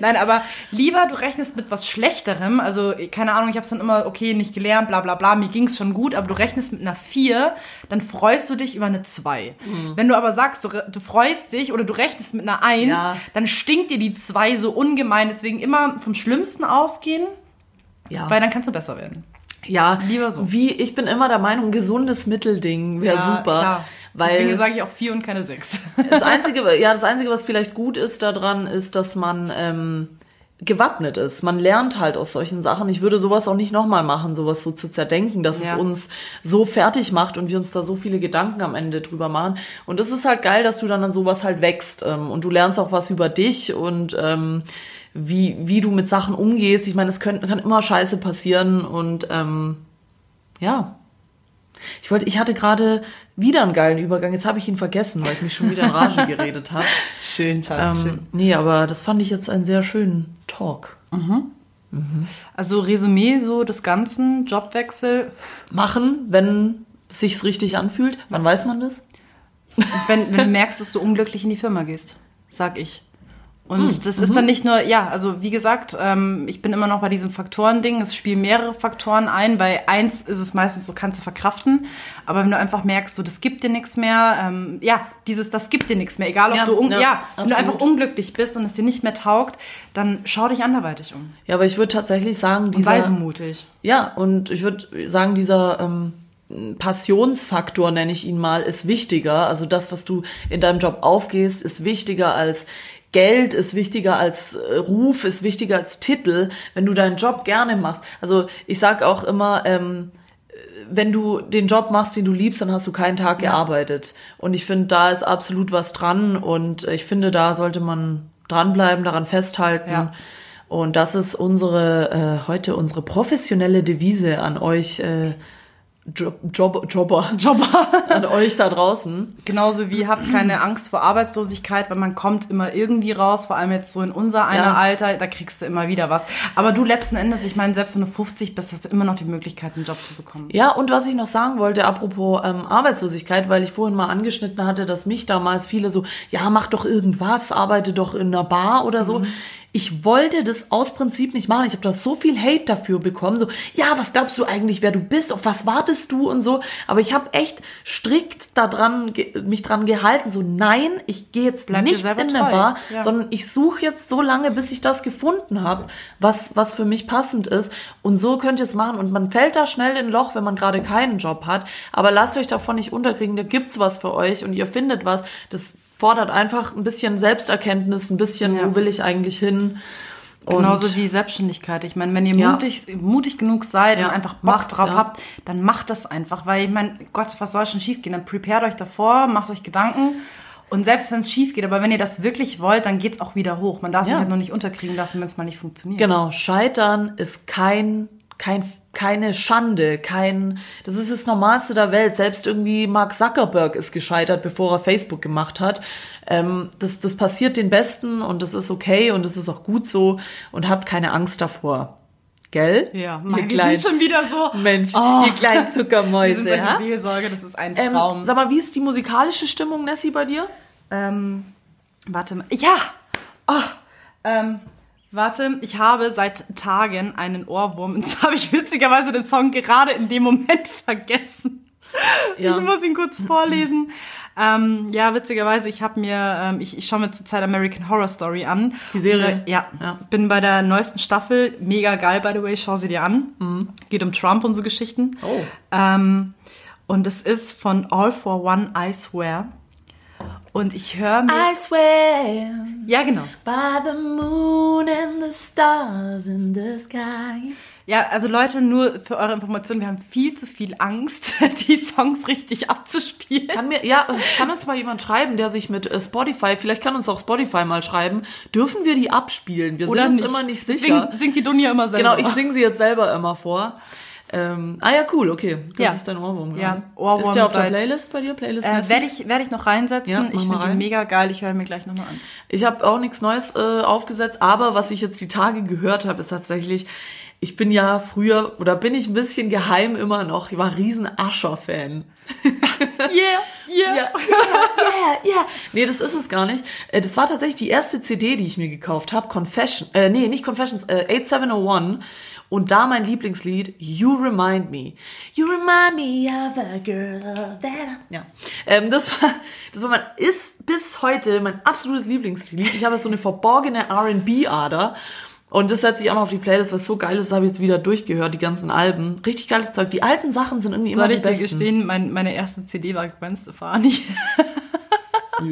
Nein, aber lieber du rechnest mit was Schlechterem. Also, keine Ahnung, ich habe es dann immer, okay, nicht gelernt, bla bla bla, mir ging's schon gut, aber du rechnest mit einer 4, dann freust du dich über eine 2. Mhm. Wenn du aber sagst, du, du freust dich oder du rechnest mit einer 1, Ja. dann stinkt dir die 2 so ungemein. Deswegen immer vom Schlimmsten ausgehen, Ja. weil dann kannst du besser werden. Ja, Lieber so. Wie, ich bin immer der Meinung, gesundes Mittelding wäre super. Klar. Weil Deswegen sage ich auch 4 und keine 6. das Einzige, ja, das Einzige, was vielleicht gut ist daran, ist, dass man ähm, gewappnet ist. Man lernt halt aus solchen Sachen. Ich würde sowas auch nicht nochmal machen, sowas so zu zerdenken, dass es Ja. uns so fertig macht und wir uns da so viele Gedanken am Ende drüber machen. Und es ist halt geil, dass du dann an sowas halt wächst ähm, und du lernst auch was über dich und ähm, wie, wie du mit Sachen umgehst. Ich meine, es können, kann immer Scheiße passieren und ähm, ja. Ich wollte, ich hatte gerade wieder einen geilen Übergang. Jetzt habe ich ihn vergessen, weil ich mich schon wieder in Rage geredet habe. Schön, Schatz, Ähm, nee, aber das fand ich jetzt einen sehr schönen Talk. Also Resümee so des ganzen Jobwechsel, Machen, wenn es sich richtig anfühlt. Wann weiß man das? wenn, wenn du merkst, dass du unglücklich in die Firma gehst, sag ich. Und Hm, das mhm. ist dann nicht nur, ja, also wie gesagt, ähm, ich bin immer noch bei diesem Faktorending. Es spielen mehrere Faktoren ein. Bei eins ist es meistens so, kannst du verkraften. Aber wenn du einfach merkst, so, das gibt dir nichts mehr, ähm, ja, dieses, das gibt dir nichts mehr. Egal, ob Ja, du, ja, ja, wenn du einfach unglücklich bist und es dir nicht mehr taugt, dann schau dich anderweitig um. Ja, aber ich würde tatsächlich sagen, Und dieser, sei so mutig. Ja, und ich würde sagen, dieser ähm, Passionsfaktor, nenne ich ihn mal, ist wichtiger. Also das, dass du in deinem Job aufgehst, ist wichtiger als Geld, ist wichtiger als äh, Ruf, ist wichtiger als Titel, wenn du deinen Job gerne machst. Also ich sag auch immer, ähm, wenn du den Job machst, den du liebst, dann hast du keinen Tag gearbeitet. Und ich finde, da ist absolut was dran und ich finde, da sollte man dranbleiben, daran festhalten. Ja. Und das ist unsere, äh, heute unsere professionelle Devise an euch, äh, Job, Job, Jobber, Jobber. an euch da draußen. Genauso wie habt keine Angst vor Arbeitslosigkeit, weil man kommt immer irgendwie raus, vor allem jetzt so in unser einer Ja. Alter, da kriegst du immer wieder was. Aber du letzten Endes, ich meine, selbst wenn du 50 bist, hast du immer noch die Möglichkeit, einen Job zu bekommen. Ja, und was ich noch sagen wollte, apropos ähm, Arbeitslosigkeit, weil ich vorhin mal angeschnitten hatte, dass mich damals viele so, ja, mach doch irgendwas, arbeite doch in einer Bar oder so. Ich wollte das aus Prinzip nicht machen. Ich habe da so viel Hate dafür bekommen. So, ja, was glaubst du eigentlich, wer du bist? Auf was wartest du und so. Aber ich habe echt strikt daran mich dran gehalten. So, nein, ich gehe jetzt Bleib nicht in eine. Bar, Ja. sondern ich suche jetzt so lange, bis ich das gefunden habe, was, was für mich passend ist. Und so könnt ihr es machen. Und man fällt da schnell in ein Loch, wenn man gerade keinen Job hat. Aber lasst euch davon nicht unterkriegen. Da gibt's was für euch und ihr findet was. Das fordert einfach ein bisschen Selbsterkenntnis, ein bisschen, Ja. wo will ich eigentlich hin? Und Genauso wie Selbstständigkeit. Ich meine, wenn ihr Ja. mutig, mutig genug seid Ja, und einfach Bock macht's, drauf ja. habt, dann macht das einfach. Weil ich meine, Gott, was soll schon schief gehen? Dann prepared euch davor, macht euch Gedanken. Und selbst wenn es schief geht, aber wenn ihr das wirklich wollt, dann geht's auch wieder hoch. Man darf sich halt nur nicht unterkriegen lassen, wenn es mal nicht funktioniert. Genau, Scheitern ist kein, kein, keine Schande, kein, das ist das Normalste der Welt. Selbst irgendwie Mark Zuckerberg ist gescheitert, bevor er Facebook gemacht hat. Ähm, das, das passiert den Besten und das ist okay und das ist auch gut so und habt keine Angst davor. Gell? Ja, Mann, wir kleinen, sind schon wieder so. Mensch, Oh. ihr kleinen Wir Zuckermäuse. sind solche ja? Seelsorge, das ist ein ähm, Traum. sag mal, wie ist die musikalische Stimmung, Nessie, bei dir? Ähm, warte mal. Ja! Oh, ähm, warte, ich habe seit Tagen einen Ohrwurm. Jetzt habe ich witzigerweise den Song gerade in dem Moment vergessen. Ja. Ich muss ihn kurz vorlesen. Ähm, ja, witzigerweise, ich habe mir, ähm, ich, ich schaue mir zurzeit American Horror Story an. Die Serie? Und, äh, ja, Ja. bin bei der neuesten Staffel. Mega geil, by the way, schau sie dir an. Geht um Trump und so Geschichten. Oh. Ähm, und es ist von All for One, I Swear. Und ich höre mir... I swear ja, genau. by the moon and the stars in the sky. Ja, also Leute, nur für eure Information, wir haben viel zu viel Angst, die Songs richtig abzuspielen. Kann mir, ja, kann uns mal jemand schreiben, der sich mit äh, Spotify, vielleicht kann uns auch Spotify mal schreiben, dürfen wir die abspielen? Wir sind uns immer nicht sicher. Deswegen singt die Dunja immer selber. Genau, ich singe sie jetzt selber immer vor. Ähm, ah ja, cool, okay. Das Ja. ist dein Ohrwurm. Ja, gerade. Ohrwurm Ist der auf der Playlist bei dir? Playlist Äh, werde ich, werd ich noch reinsetzen. Ja, ich finde die mega geil. Ich höre mir gleich nochmal an. Ich habe auch nichts Neues äh, aufgesetzt, aber was ich jetzt die Tage gehört habe, ist tatsächlich, ich bin ja früher oder bin ich ein bisschen geheim immer noch, ich war riesen Ascher-Fan. Yeah, yeah. Ja, ja, ja, ja. Nee, das ist es gar nicht. Äh, Das war tatsächlich die erste CD, die ich mir gekauft habe. Confession, äh, nee, nicht Confessions, äh, 8701. Und da mein Lieblingslied, You Remind Me. You remind me of a girl that I... Ja. Ähm, das war, das war mein, ist bis heute mein absolutes Lieblingslied. Ich habe so eine verborgene R&B-Ader. Und das setze ich auch noch auf die Playlist, was so geil ist, habe ich jetzt wieder durchgehört, die ganzen Alben. Richtig geiles Zeug. Die alten Sachen sind irgendwie immer Soll die ich dir besten. gestehen, mein, meine erste CD war Gwen Stefani.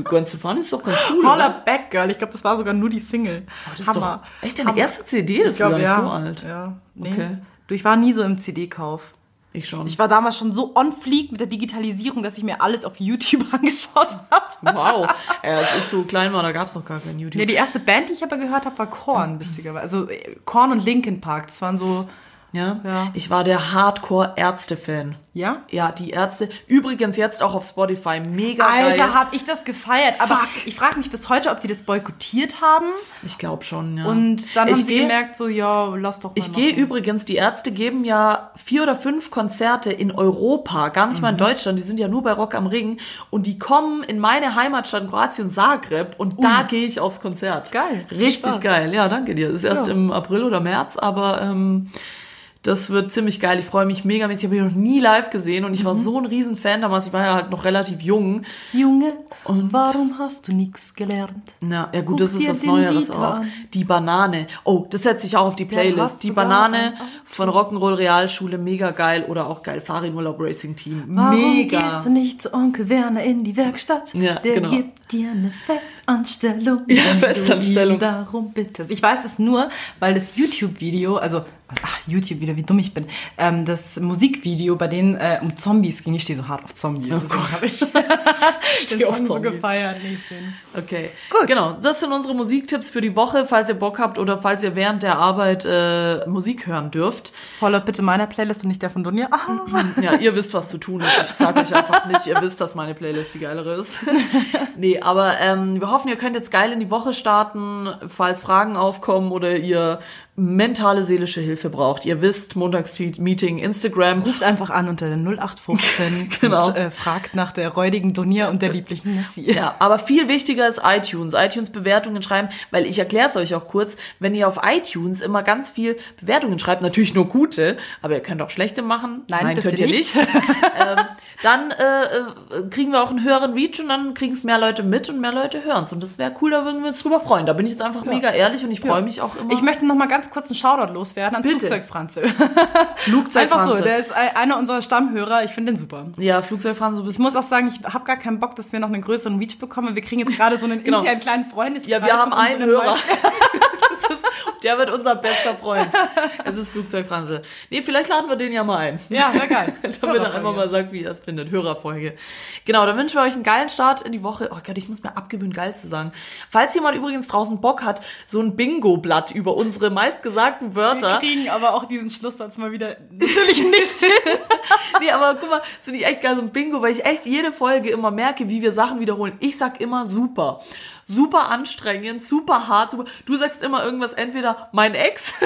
Gwen Stefani ist doch ganz cool, Holla oder? Back Girl. Ich glaube, das war sogar nur die Single. Aber das ist doch echt deine erste CD, das ist glaub, gar nicht ja. so alt. Ja, nee. Okay. Du, ich war nie so im CD-Kauf. Ich schon. Ich war damals schon so on fleek mit der Digitalisierung, dass ich mir alles auf YouTube angeschaut habe. wow. Äh, als ich so klein war, da gab's noch gar kein YouTube. Ja, die erste Band, die ich aber gehört habe, war Korn, witzigerweise. Also äh, Korn und Linkin Park. Das waren so, ja? Ja. Ich war der Hardcore-Ärzte-Fan. ja? Ja, die Ärzte. Übrigens jetzt auch auf Spotify. Mega Alter, geil. hab ich das gefeiert. Aber Fuck. ich frage mich bis heute, ob die das boykottiert haben. Ich glaube schon, ja. Und dann ich haben sie geh- gemerkt, so, ja, lass doch mal Ich gehe übrigens, die Ärzte geben ja vier oder fünf Konzerte in Europa, gar nicht mal in Mhm. Deutschland, die sind ja nur bei Rock am Ring und die kommen in meine Heimatstadt Kroatien, Zagreb und da gehe ich aufs Konzert. Geil. Richtig Spaß. geil, ja, danke dir. Das ist erst Ja. im April oder März, aber ähm, das wird ziemlich geil. Ich freue mich mega mäßig. Ich habe ihn noch nie live gesehen und ich Mhm. war so ein Riesenfan damals. Ich war ja halt noch relativ jung. Junge, Und- warum hast du nichts gelernt? Na, ja gut, Guck das ist das Neueres auch. an. Die Banane. Oh, das setze ich auch auf die Playlist. Die sogar Banane von Rock'n'Roll Realschule, mega geil. Oder auch geil, Fahrradurlaub Racing Team. Warum Mega. gehst du nicht zu Onkel Werner in die Werkstatt? Ja, Der genau. gibt dir eine Festanstellung. Ja, Festanstellung. Darum bittest. Ich weiß es nur, weil das YouTube-Video, also ach, YouTube-Video, wie dumm ich bin, ähm, das Musikvideo, bei denen äh, um Zombies ging. Ich stehe so hart auf Zombies. Oh Gott. habe ich Steh den auf Song so Zombies. gefeiert. Nee, schön. Okay. Gut. Genau, das sind unsere Musiktipps für die Woche, falls ihr Bock habt oder falls ihr während der Arbeit äh, Musik hören dürft. Follow bitte meiner Playlist und nicht der von Dunja. Aha. Ja, ihr wisst, was zu tun ist. Ich sag euch einfach nicht, ihr wisst, dass meine Playlist die geilere ist. Nee, aber ähm, wir hoffen, ihr könnt jetzt geil in die Woche starten, falls Fragen aufkommen oder ihr mentale, seelische Hilfe braucht. Ihr wisst, Montagsmeeting, Instagram. Ruft einfach an unter den 0815 Genau. und äh, fragt nach der räudigen Dunja und der lieblichen Nessie. Ja, aber viel wichtiger ist iTunes. iTunes-Bewertungen schreiben, weil ich erkläre es euch auch kurz, wenn ihr auf iTunes immer ganz viel Bewertungen schreibt, natürlich nur gute, aber ihr könnt auch schlechte machen. Nein, dürft könnt ihr nicht. nicht. ähm, dann äh, äh, kriegen wir auch einen höheren Reach und dann kriegen es mehr Leute mit und mehr Leute hören es. Und das wäre cool, da würden wir uns drüber freuen. Da bin ich jetzt einfach mega ehrlich und ich freue mich auch immer. Ich möchte noch mal ganz kurz einen Shoutout loswerden an Bitte. Flugzeugfranze. Flugzeug Einfach so, der ist ein- einer unserer Stammhörer. Ich finde den super. Ja, ein Ich muss auch sagen, ich habe gar keinen Bock, dass wir noch einen größeren Reach bekommen. Wir kriegen jetzt gerade so einen Genau. internen kleinen Freundeskreis. Ja, wir haben einen Hörer. der wird unser bester Freund. Es ist Flugzeugfranse. Nee, vielleicht laden wir den ja mal ein. Ja, sehr geil. Damit er einfach mal sagt, wie er es findet. Hörerfolge. Genau, dann wünschen wir euch einen geilen Start in die Woche. Oh Gott, ich muss mir abgewöhnen, geil zu sagen. Falls jemand übrigens draußen Bock hat, so ein Bingo-Blatt über unsere meistgesagten Wir Wörter. kriegen aber auch diesen Schlusssatz mal wieder natürlich nicht hin. Nee, aber guck mal, das finde ich echt geil, so ein Bingo, weil ich echt jede Folge immer merke, wie wir Sachen wiederholen. Ich sag immer super. Super anstrengend, super hart, super. Du sagst immer irgendwas, entweder mein Ex.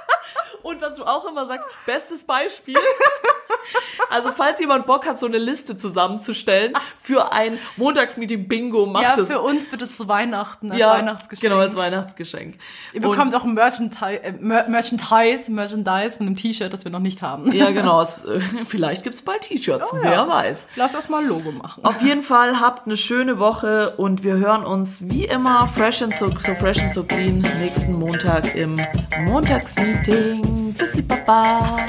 Und was du auch immer sagst, bestes Beispiel. Also falls jemand Bock hat, so eine Liste zusammenzustellen für ein Montagsmeeting Bingo, macht Ja, es. für uns bitte zu Weihnachten als ja, Weihnachtsgeschenk. Genau, als Weihnachtsgeschenk. Ihr bekommt auch ein Merchandise, äh, Mer Merchandise, Merchandise von einem T-Shirt, das wir noch nicht haben. Ja, genau. Es, äh, vielleicht gibt's bald T-Shirts, wer ja. weiß. Lass uns mal ein Logo machen. Auf jeden Fall habt eine schöne Woche und wir hören uns wie immer fresh and so, so fresh and so clean nächsten Montag im Montagsmeeting. Bussi Baba.